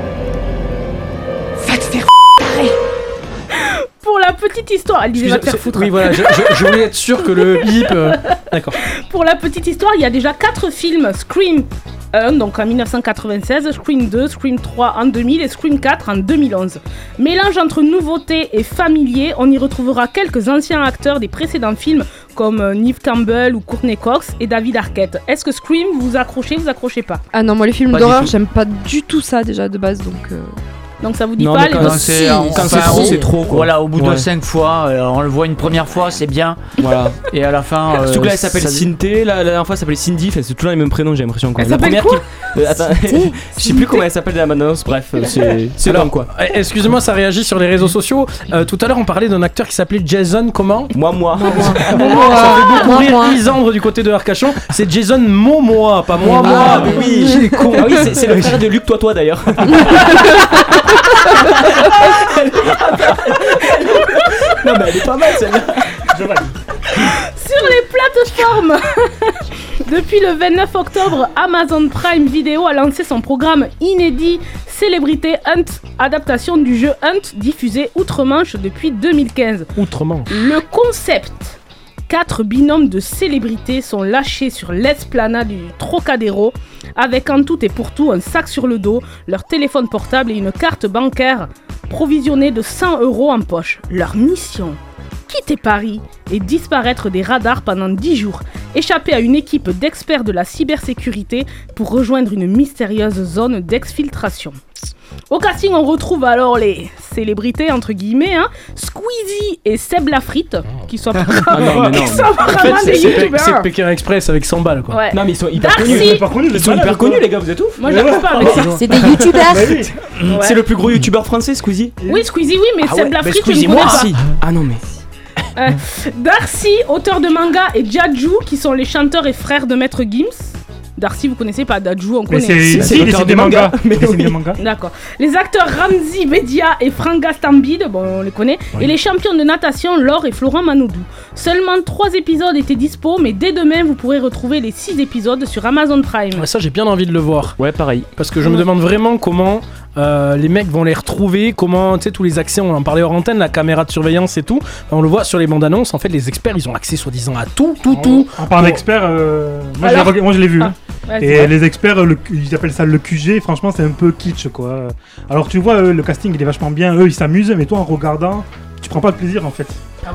Pour la petite histoire, elle disait va te faire foutre. Oui, voilà, je, je- je voulais être sûr que le bip. euh, D'accord. Pour la petite histoire, il y a déjà 4 films Scream 1, donc en 1996, Scream 2, Scream 3 en 2000 et Scream 4 en 2011. Mélange entre nouveauté et familier, on y retrouvera quelques anciens acteurs des précédents films comme euh, Neve Campbell ou Courtney Cox et David Arquette. Est-ce que Scream vous accrochez, vous accrochez pas? Ah non, moi les films d'horreur, j'aime pas du tout ça déjà de base donc. euh, Donc ça vous dit Non, pas mais les quand c'est- quand c'est trop, c'est trop, quoi. Voilà, au bout de Ouais. 5 fois, euh, on le voit une première fois, c'est bien. Voilà. Et à la fin. euh, Surtout que là, elle s'appelle Cynthé, la, la dernière fois, elle s'appelle Cindy, enfin, c'est toujours les mêmes prénoms, j'ai l'impression. quoi. Elle La s'appelle première quoi qui. Euh, attends, je sais plus comment elle s'appelle dans la bande-annonce, bref, euh, c'est c'est Alors, dingue quoi. Excusez-moi, ça réagit sur les réseaux sociaux. Euh, tout à l'heure, on parlait d'un acteur qui s'appelait Jason. Comment Moi, moi. ça fait beaucoup Moi, rire moi. Du côté de Arcachon. C'est Jason Momoa, pas moi, Ah, moi. oui, J'ai con. Ah oui, c'est- c'est le frère de Luc, toi, toi d'ailleurs. non, mais elle est pas mal celle-là. Sur les plateformes Depuis le 29 octobre, Amazon Prime Video a lancé son programme inédit Célébrité Hunt, adaptation du jeu Hunt diffusé outre-Manche depuis 2015. Outrement. Le concept Quatre binômes de célébrités sont lâchés sur l'esplanade du Trocadéro avec en tout et pour tout un sac sur le dos, leur téléphone portable et une carte bancaire provisionnée de 100 euros en poche. Leur mission quitter Paris et disparaître des radars pendant 10 jours, échapper à une équipe d'experts de la cybersécurité pour rejoindre une mystérieuse zone d'exfiltration. Au casting, on retrouve alors les célébrités entre guillemets, hein, Squeezie et Seb Lafrite, qui sont Ah vraiment, non, mais non. qui sont En fait, vraiment c'est- des youtubeurs. c'est Pékin Express avec 100 balles quoi. Ouais. Non, mais ils sont hyper Darcy. connus. Ils sont connus, Ils hyper connus, les gars, vous êtes ouf. Moi, j'arrive pas avec ça. C'est des youtubeurs. C'est le plus gros youtubeur français, Squeezie Oui, Squeezie, oui, mais Ah Seb Lafrite, je ne connais pas. aussi. Ah non, mais. Euh, Darcy, auteur de manga, et Jaju, qui sont les chanteurs et frères de Maître Gims. Darcy, vous connaissez pas, Daju, on Mais connaît. c'est si, des mangas. Mais Il dessine oui. des mangas. D'accord. Les acteurs Ramzi Bedia et Franga Stambide, bon, on les connaît. Et les champions de natation Laure et Florent Manoudou. Seulement 3 épisodes étaient dispo, mais dès demain, vous pourrez retrouver les 6 épisodes sur Amazon Prime. Ouais, ça, j'ai bien envie de le voir. Ouais, pareil. Parce que je me demande vraiment comment euh, les mecs vont les retrouver, comment, tu sais, tous les accès, on en parlait hors antenne, la caméra de surveillance et tout. On le voit sur les bandes annonces, en fait, les experts, ils ont accès soi-disant à tout, tout, tout. On parle d'experts, euh, moi, je l'ai vu. Ah, hein. ouais, et les experts, le- ils appellent ça le QG, franchement c'est un peu kitsch quoi. Alors tu vois, eux, le casting il est vachement bien, eux ils s'amusent, mais toi en regardant, tu prends pas de plaisir en fait.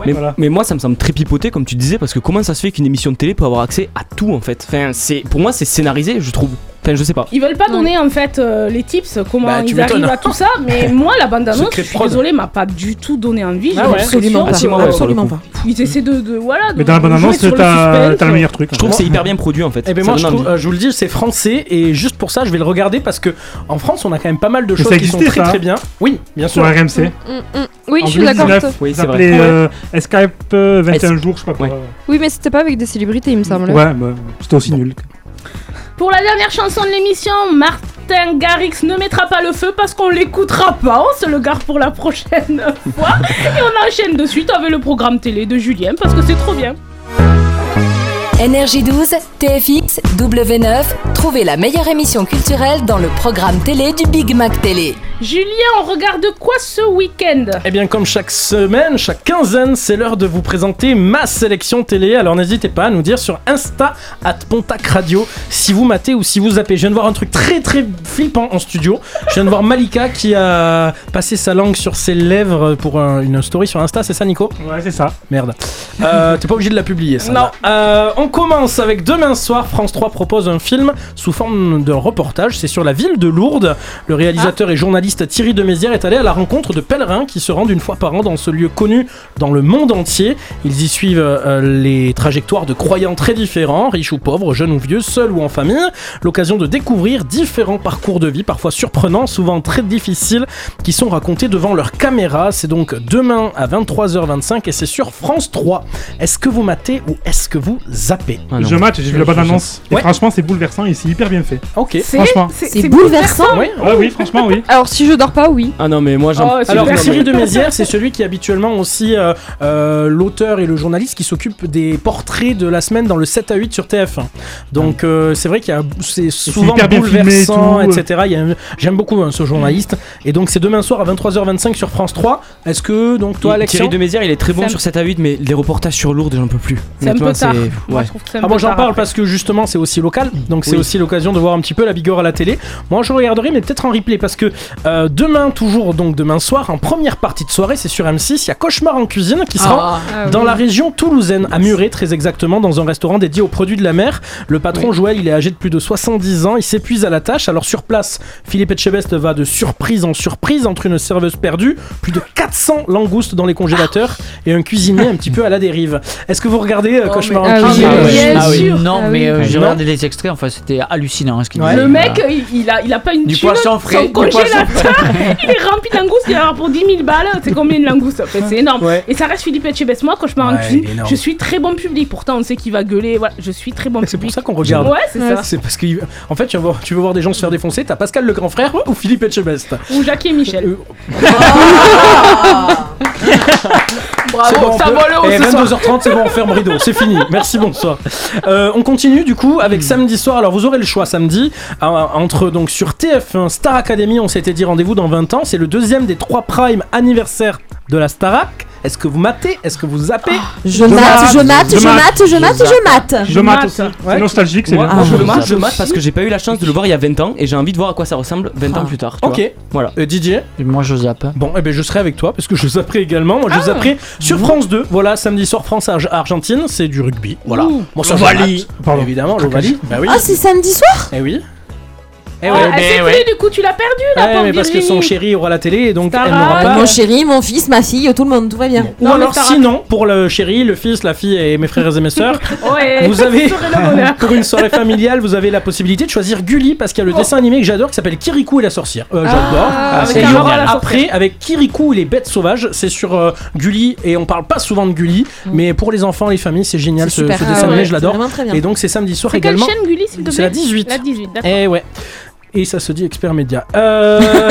Mais, Voilà. mais moi ça me semble très pipoté comme tu disais parce que comment ça se fait qu'une émission de télé peut avoir accès à tout en fait? Enfin c'est pour moi c'est scénarisé je trouve. Enfin je sais pas. Ils veulent pas donner en fait euh, les tips, comment Bah, tu ils arrivent à tout ça, mais moi la bande annonce, Secret je suis désolée, m'a pas du tout donné envie. Ah ouais, absolument pas. Ah, si, moi, ouais, absolument le pas. Ils essaient de, de- voilà. Mais dans la de bande jouer annonce, sur le t'as t'as le meilleur truc. Je trouve que c'est hyper bien produit en fait. Et ben Ça moi, je, trouve- euh, je vous le dis, c'est français et juste pour ça, je vais le regarder parce que en France, on a quand même pas mal de Mais choses ça qui sont existait, très ça, très hein bien. Oui, bien sûr. Sur RMC. Mm, mm. Oui, En je suis d'accord. 2019, avec toi. Oui, c'est vrai. Euh, Escape euh, 21 jours, je sais pas quoi. Oui, mais c'était pas avec des célébrités, il me semble. Ouais, bah, c'était aussi nul. Pour la dernière chanson de l'émission, Martin Garrix ne mettra pas le feu parce qu'on l'écoutera pas. On se le garde pour la prochaine fois. Et on enchaîne de suite avec le programme télé de Julien parce que c'est trop bien. Énergie 12, TFX, W9, trouvez la meilleure émission culturelle dans le programme télé du Big Mac Télé. Julien, on regarde quoi ce week-end? Eh bien, comme chaque semaine, chaque quinzaine, c'est l'heure de vous présenter ma sélection télé. Alors n'hésitez pas à nous dire sur Insta, at Pontac Radio, si vous matez ou si vous zappez. Je viens de voir un truc très très flippant en studio. Je viens de voir Malika qui a passé sa langue sur ses lèvres pour un- une story sur Insta, c'est ça, Nico? Ouais, c'est ça. Merde. Euh, T'es pas obligé de la publier, ça. Non. Euh, on commence avec demain soir. France 3 propose un film sous forme d'un reportage. C'est sur la ville de Lourdes. Le réalisateur et journaliste Thierry de Mézières est allé à la rencontre de pèlerins qui se rendent une fois par an dans ce lieu connu dans le monde entier. Ils y suivent euh, les trajectoires de croyants très différents, riches ou pauvres, jeunes ou vieux, seuls ou en famille. L'occasion de découvrir différents parcours de vie, parfois surprenants, souvent très difficiles, qui sont racontés devant leur caméra. C'est donc demain à 23h25 et c'est sur France 3. Est-ce que vous matez ou est-ce que vous zappez zappez. Ah. Je match, j'ai vu la bande annonce. Et Ouais. franchement, c'est bouleversant et c'est hyper bien fait. Ok. C'est Franchement. c'est- C'est c'est bouleversant. Ouais. Ah oui, franchement, oui. Alors si je dors pas, oui. Ah non, mais moi j'en. Oh, Alors. Cyril de Mézières, c'est celui qui est habituellement aussi euh, euh, l'auteur et le journaliste qui s'occupe des portraits de la semaine dans le 7 à 8 sur TF1. Donc, euh, c'est vrai qu'il y a c'est souvent filmé bouleversant, etc. Il y a un- J'aime beaucoup hein, ce journaliste. Et donc, c'est demain soir à 23h25 sur France 3. Est-ce que, donc, toi, Alexia Thierry de Mézières, il est très bon sur 7 à 8, mais les reportages sur Lourdes, j'en peux plus. C'est un peu tard. Ouais. Trouve que Ah moi j'en parle après. parce que justement c'est aussi local, donc c'est Oui. aussi l'occasion de voir un petit peu la bigorre à la télé. Moi je regarderai mais peut-être en replay parce que euh, demain toujours donc demain soir en première partie de soirée c'est sur M6, il y a Cauchemar en cuisine qui sera Ah dans oui. la région toulousaine à Muret très exactement dans un restaurant dédié aux produits de la mer. Le patron Joël il est âgé de plus de 70 ans, il s'épuise à la tâche. Alors sur place, Philippe Etchebest va de surprise en surprise entre une serveuse perdue, plus de 400 langoustes dans les congélateurs et un cuisinier un petit peu à la dérive. Est-ce que vous regardez euh, Oh, Cauchemar mais- en Ah cuisine? oui, Bien Ah oui, sûr. non, Ah mais oui. euh, j'ai regardé les extraits, enfin c'était hallucinant hein, ce qu'il Ouais. disait. Le mec, Voilà. il, il a, il a pas une Du thune, poisson frais, son du poisson congélateur, il est rempli de langoustes, il a pour 10 000 balles, c'est combien de langoustes en fait, c'est énorme. Ouais. Et ça reste Philippe Etchebest, moi quand je pars en Ouais, cuisine, je suis très bon public, pourtant on sait qu'il va gueuler, voilà, je suis très bon C'est public. pour ça qu'on regarde. Ouais, c'est ça. C'est parce que en fait tu veux, voir, tu veux voir des gens se faire défoncer, t'as Pascal le grand frère ou Philippe Etchebest? Ou Jackie et Michel. Euh, Bravo, C'est bon, on ça peut- vole haut soir. 22h30, c'est bon, on ferme rideau, c'est fini. Merci, bonsoir. Euh, on continue du coup avec samedi soir. Alors vous aurez le choix samedi euh, entre donc sur TF1 Star Academy. On s'était dit rendez-vous dans 20 ans. C'est le deuxième des trois prime anniversaires de la Starac. Est-ce que vous matez? Est-ce que vous zappez? Je mate, je mate, je mate, je mate, je mate. Je mate mate. aussi. C'est nostalgique, c'est Moi, bien. moi, Ah, je, je moi, mate je mate parce que j'ai pas eu la chance de le voir il y a 20 ans et j'ai envie de voir à quoi ça ressemble 20 ans plus tard. Ok. Voilà. Didier Moi je zappe. Bon, eh ben, je serai avec toi parce que je zapperai également. Moi, je Ah. zapperai sur France 2. Voilà, samedi soir, France-Argentine. C'est du rugby. Voilà. Bon, ça, je. Évidemment, l'Ovalie. Bah oui. Ah, c'est samedi soir? Eh oui. Eh Ah, ouais, elle ouais. pris, du coup tu l'as perdu là, Ouais, mais parce que son chéri aura la télé et donc elle n'aura pas. Mon chéri, mon fils, ma fille, tout le monde, tout va bien. Ou alors sinon, pour le chéri, le fils, la fille et mes frères et mes sœurs, Ouais, vous avez, pour une soirée familiale, vous avez la possibilité de choisir Gulli parce qu'il y a le Oh. dessin animé que j'adore qui s'appelle Kirikou et la sorcière. Euh, j'adore. Ah, C'est à la Après, avec Kirikou et les bêtes sauvages, c'est sur euh, Gulli et on parle pas souvent de Gulli, mais pour les enfants, les familles, c'est génial Mm. C'est ce, Ah dessin animé, je l'adore. c'est. Et donc c'est samedi soir C'est quelle également. chaîne Gulli s'il te plaît C'est la 18. La 18, d'accord. Eh ouais. Et ça se dit expert média. Euh...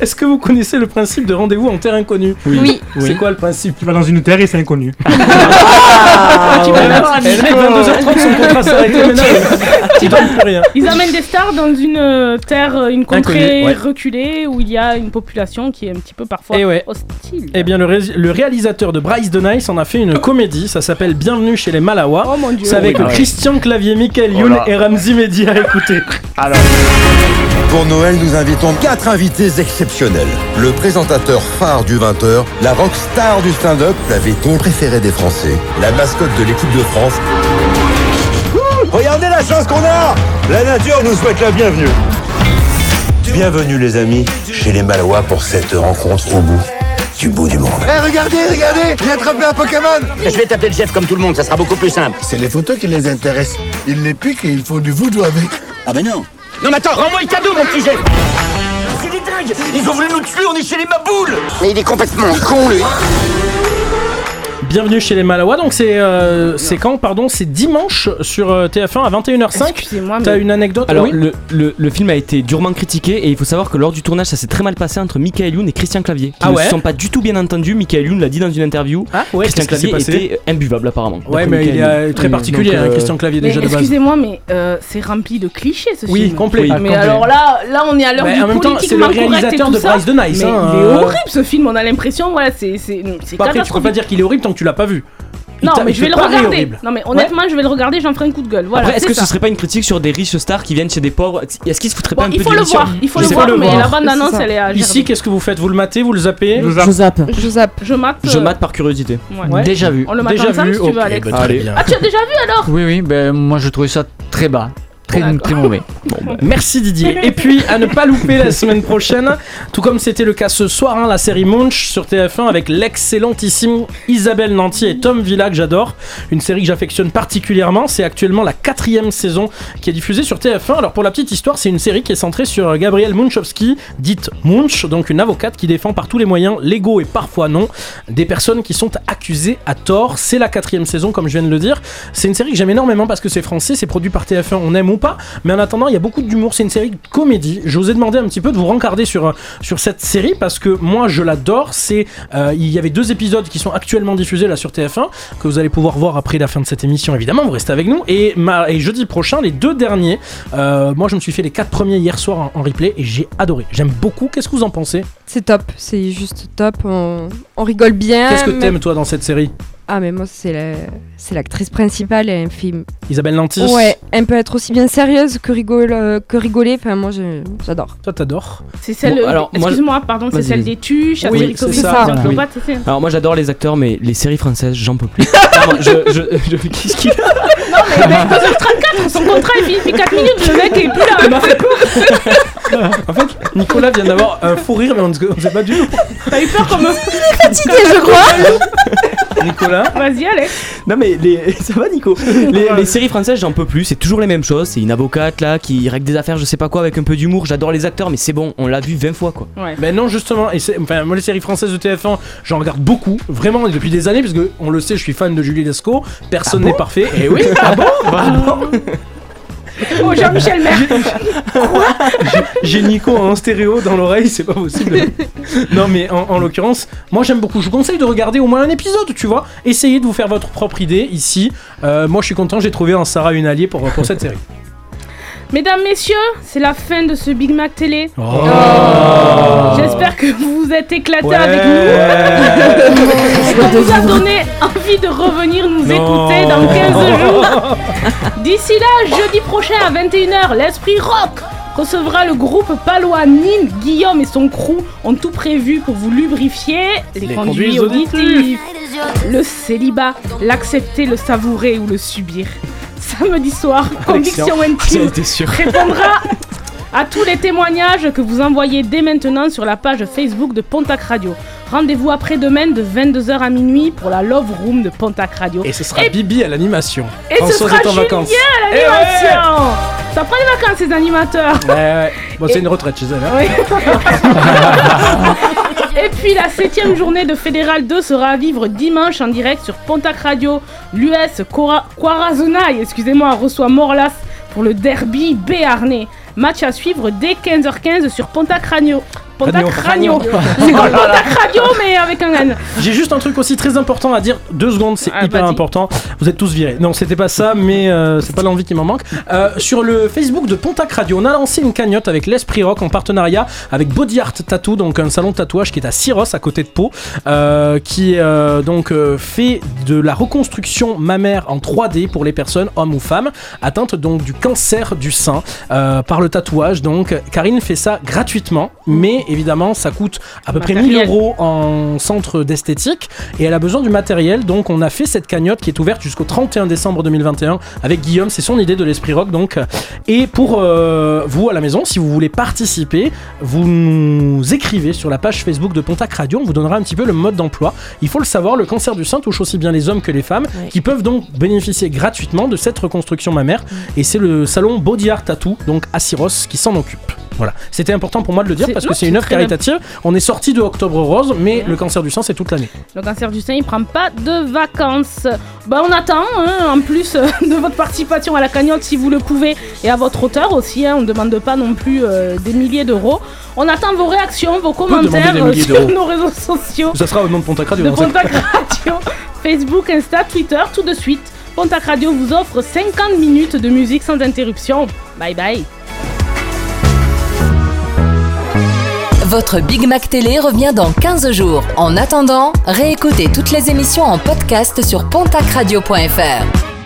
Est-ce que vous connaissez le principe de rendez-vous en terre inconnue Oui. C'est quoi le principe Tu vas dans une terre et c'est inconnu. Ah, tu vas voir, Elle est 22h30, son contrat s'arrête maintenant. Tu donnes plus rien. Ils amènent des stars dans une euh, terre, euh, une contrée Inconnue, ouais. reculée où il y a une population qui est un petit peu parfois Eh ouais. hostile. Eh bien, le, ré- le réalisateur de Bryce de Nice en a fait une comédie. Ça s'appelle Bienvenue chez les Malawa. Oh mon dieu. C'est avec Oui, bah ouais. Christian Clavier, Michael Youn Voilà. et Ramzi Mehdi à écouter. Pour Noël, nous invitons quatre invités exceptionnels. Le présentateur phare du 20h, la rockstar du stand-up, la véton préférée des Français, la mascotte de l'équipe de France. Regardez la chance qu'on a La nature nous souhaite la bienvenue. Bienvenue les amis chez les Malois pour cette rencontre au bout du bout du monde. Eh, regardez, regardez J'ai attrapé un Pokémon Je vais t'appeler le chef comme tout le monde, ça sera beaucoup plus simple. C'est les photos qui les intéressent. Ils les piquent et ils font du voodoo avec. Ah ben non. Non mais attends, rends-moi le cadeau mon petit chef C'est des dingues Ils ont voulu nous tuer, on est chez les maboules Mais il est complètement con lui Bienvenue chez les Malawa. Donc, c'est euh, c'est quand, pardon? C'est dimanche sur euh, TF1 à 21h05. Excusez-moi, T'as mais- une anecdote Alors oui le, le, le film a été durement critiqué et il faut savoir que lors du tournage ça s'est très mal passé entre Michael Youn et Christian Clavier qui Ah ne ouais? se sont pas du tout bien entendus. Michael Youn l'a dit dans une interview. Ah ouais, Christian Clavier était imbuvable apparemment. Ouais, mais il est très Oui, particulier, donc, hein, euh, Christian Clavier, Mais déjà de base. excusez-moi, mais euh, c'est rempli de clichés ce Oui, film. complet. Mais Ah, complet. alors là, là on est à l'heure Mais du en même temps, c'est le réalisateur de. Bryce de Nice, Mais hein, il est horrible ce film, on a l'impression, voilà, c'est c'est c'est après, tu peux pas dire qu'il est horrible tant que tu l'as pas vu. Il Non, mais il je vais le regarder. horrible. Non, mais honnêtement, je vais le regarder, j'en ferai un coup de gueule. Voilà. Après, est-ce que ça. ce serait pas une critique sur des riches stars qui viennent chez des pauvres Est-ce qu'ils se foutraient Bon, pas un il peu faut de le l'émission voir, il faut le voir, le mais voir. la bande-annonce, C'est ça. elle est à Ici, qu'est-ce que vous faites? Vous le matez Vous le zappez? Je zappe. Je zappe. Je zappe. Je mate. Je euh, mate par curiosité. Déjà vu. On le mate Déjà ensemble vu si tu veux, Ok, Alex. bah, très Allez. bien. Ah, tu as déjà vu alors? Oui, oui, ben moi je trouvais ça très bas. Très, très mauvais. Merci Didier. Et puis à ne pas louper la semaine prochaine, tout comme c'était le cas ce soir, hein, la série Munch sur TF1 avec l'excellentissime Isabelle Nanty et Tom Villa que j'adore. Une série que j'affectionne particulièrement. C'est actuellement la quatrième saison qui est diffusée sur TF1. Alors pour la petite histoire, c'est une série qui est centrée sur Gabrielle Munchowski, dite Munch, donc une avocate qui défend par tous les moyens, légaux et parfois non, des personnes qui sont accusées à tort. C'est la quatrième saison, comme je viens de le dire. C'est une série que j'aime énormément parce que c'est français, c'est produit par TF1, on aime ou pas. Mais en attendant, il y a beaucoup d'humour. C'est une série de comédie. Je vous ai demandé un petit peu de vous rencarder sur, sur cette série parce que moi, je l'adore. C'est, euh, il y avait deux épisodes qui sont actuellement diffusés là sur TF1 que vous allez pouvoir voir après la fin de cette émission. Évidemment, vous restez avec nous. Et, ma, et jeudi prochain, les deux derniers. euh, moi, je me suis fait les quatre premiers hier soir en, en replay et j'ai adoré. J'aime beaucoup. Qu'est-ce que vous en pensez? C'est top, c'est juste top. On, on rigole bien. Qu'est-ce que t'aimes toi dans cette série? Ah, mais moi, c'est la- c'est l'actrice principale et un film. Isabelle Nanty Ouais, elle peut être aussi bien sérieuse que, rigole, euh, que rigoler. Enfin, moi, j'adore. Toi, t'adores C'est celle. Bon, alors, moi- Excuse-moi, pardon, c'est celle des tuches, Oui, c'est ça. Oui. Alors moi j'adore les acteurs, mais les séries françaises, j'en peux plus. Vraiment, je, je, je, qu'est-ce qu'il a? Non, mais mec, 2h34, son contrat il finit depuis 4 minutes, le mec est plus là. Il m'a fait peur. en fait, Nicolas vient d'avoir un fou rire, mais on ne on ne sait pas du tout. T'as eu peur comme. Fatigué, je crois. Nicolas Vas-y, Alex. Non mais les... ça va Nico les, les séries françaises j'en peux plus, c'est toujours les mêmes choses, c'est une avocate là qui règle des affaires je sais pas quoi avec un peu d'humour, j'adore les acteurs mais c'est bon, on l'a vu 20 fois quoi. Ouais. Ben non, justement, et enfin, moi les séries françaises de TF1, j'en regarde beaucoup, vraiment et depuis des années, parce que on le sait, je suis fan de Julie Lescaut, personne n'est parfait. Et oui, ah bon? Ah bon? Jean-Michel. J'ai Nico en stéréo dans l'oreille, c'est pas possible. non, mais en, en l'occurrence, moi j'aime beaucoup. Je vous conseille de regarder au moins un épisode, tu vois. Essayez de vous faire votre propre idée ici. Euh, moi je suis content, j'ai trouvé en Sarah une alliée pour cette série. Mesdames, messieurs, c'est la fin de ce Big Mac télé. Oh. J'espère que vous vous êtes éclatés Ouais. avec nous. Et qu'on vous a donné envie de revenir nous Non. écouter dans 15 jours. D'ici là, jeudi prochain à 21h, l'Esprit Rock recevra le groupe palois Nin. Guillaume et son crew ont tout prévu pour vous lubrifier les, Les conduits conduits auditifs. Le célibat, l'accepter, le savourer ou le subir. Samedi soir, conviction sûr. répondra à tous les témoignages que vous envoyez dès maintenant sur la page Facebook de Pontac Radio. Rendez-vous après-demain de 22h à minuit pour la Love Room de Pontac Radio. Et ce sera Bibi à l'animation. Et ce Françoise sera est en Julien vacances. à Eh l'animation Ça prend les vacances ces animateurs Ouais, ouais. Bon, c'est une retraite chez elle. hein. Et puis la septième journée de Fédéral 2 sera à vivre dimanche en direct sur Pontac Radio. L'US Corazonai, excusez-moi, reçoit Morlas pour le derby béarnais. Match à suivre dès 15h15 sur Pontac Radio. Pontac Radio. Radio. C'est comme Pontac Radio mais avec un N. J'ai juste un truc aussi très important à dire. Deux secondes, c'est Ah, hyper important. Vous êtes tous virés. Non, c'était pas ça, mais euh, c'est pas l'envie qui m'en manque. Euh, sur le Facebook de Pontac Radio, on a lancé une cagnotte avec l'Esprit Rock en partenariat avec Body Art Tattoo, donc un salon de tatouage qui est à Syros, à côté de Pau, euh, qui donc fait de la reconstruction mammaire en 3D pour les personnes, hommes ou femmes, atteintes donc du cancer du sein par le tatouage. Donc, Karine fait ça gratuitement, mais évidemment, ça coûte à peu près 1000 Matériel. euros en centre d'esthétique et elle a besoin du matériel. Donc, on a fait cette cagnotte qui est ouverte jusqu'au 31 décembre 2021 avec Guillaume. C'est son idée de l'esprit rock. Donc, et pour euh, vous à la maison, si vous voulez participer, vous nous écrivez sur la page Facebook de Pontac Radio. On vous donnera un petit peu le mode d'emploi. Il faut le savoir, le cancer du sein touche aussi bien les hommes que les femmes Ouais. qui peuvent donc bénéficier gratuitement de cette reconstruction mammaire. Et c'est le salon Body Art Tattoo, donc à Syros, qui s'en occupe. Voilà, c'était important pour moi de le dire parce que c'est une œuvre très bien. caritative. On est sorti de Octobre Rose, mais le cancer du sein c'est toute l'année. Le cancer du sein, il prend pas de vacances. Bah, on attend, hein, en plus euh, de votre participation à la cagnotte, si vous le pouvez, et à votre hauteur aussi. hein, on ne demande pas non plus euh, des milliers d'euros. On attend vos réactions, vos commentaires euh, sur nos réseaux sociaux. Ça sera au nom de Pontac Radio. de cette- Pontac Radio, Facebook, Insta, Twitter, tout de suite. Pontac Radio vous offre 50 minutes de musique sans interruption. Bye bye. Votre Big Mac Télé revient dans 15 jours. En attendant, réécoutez toutes les émissions en podcast sur pontacradio.fr.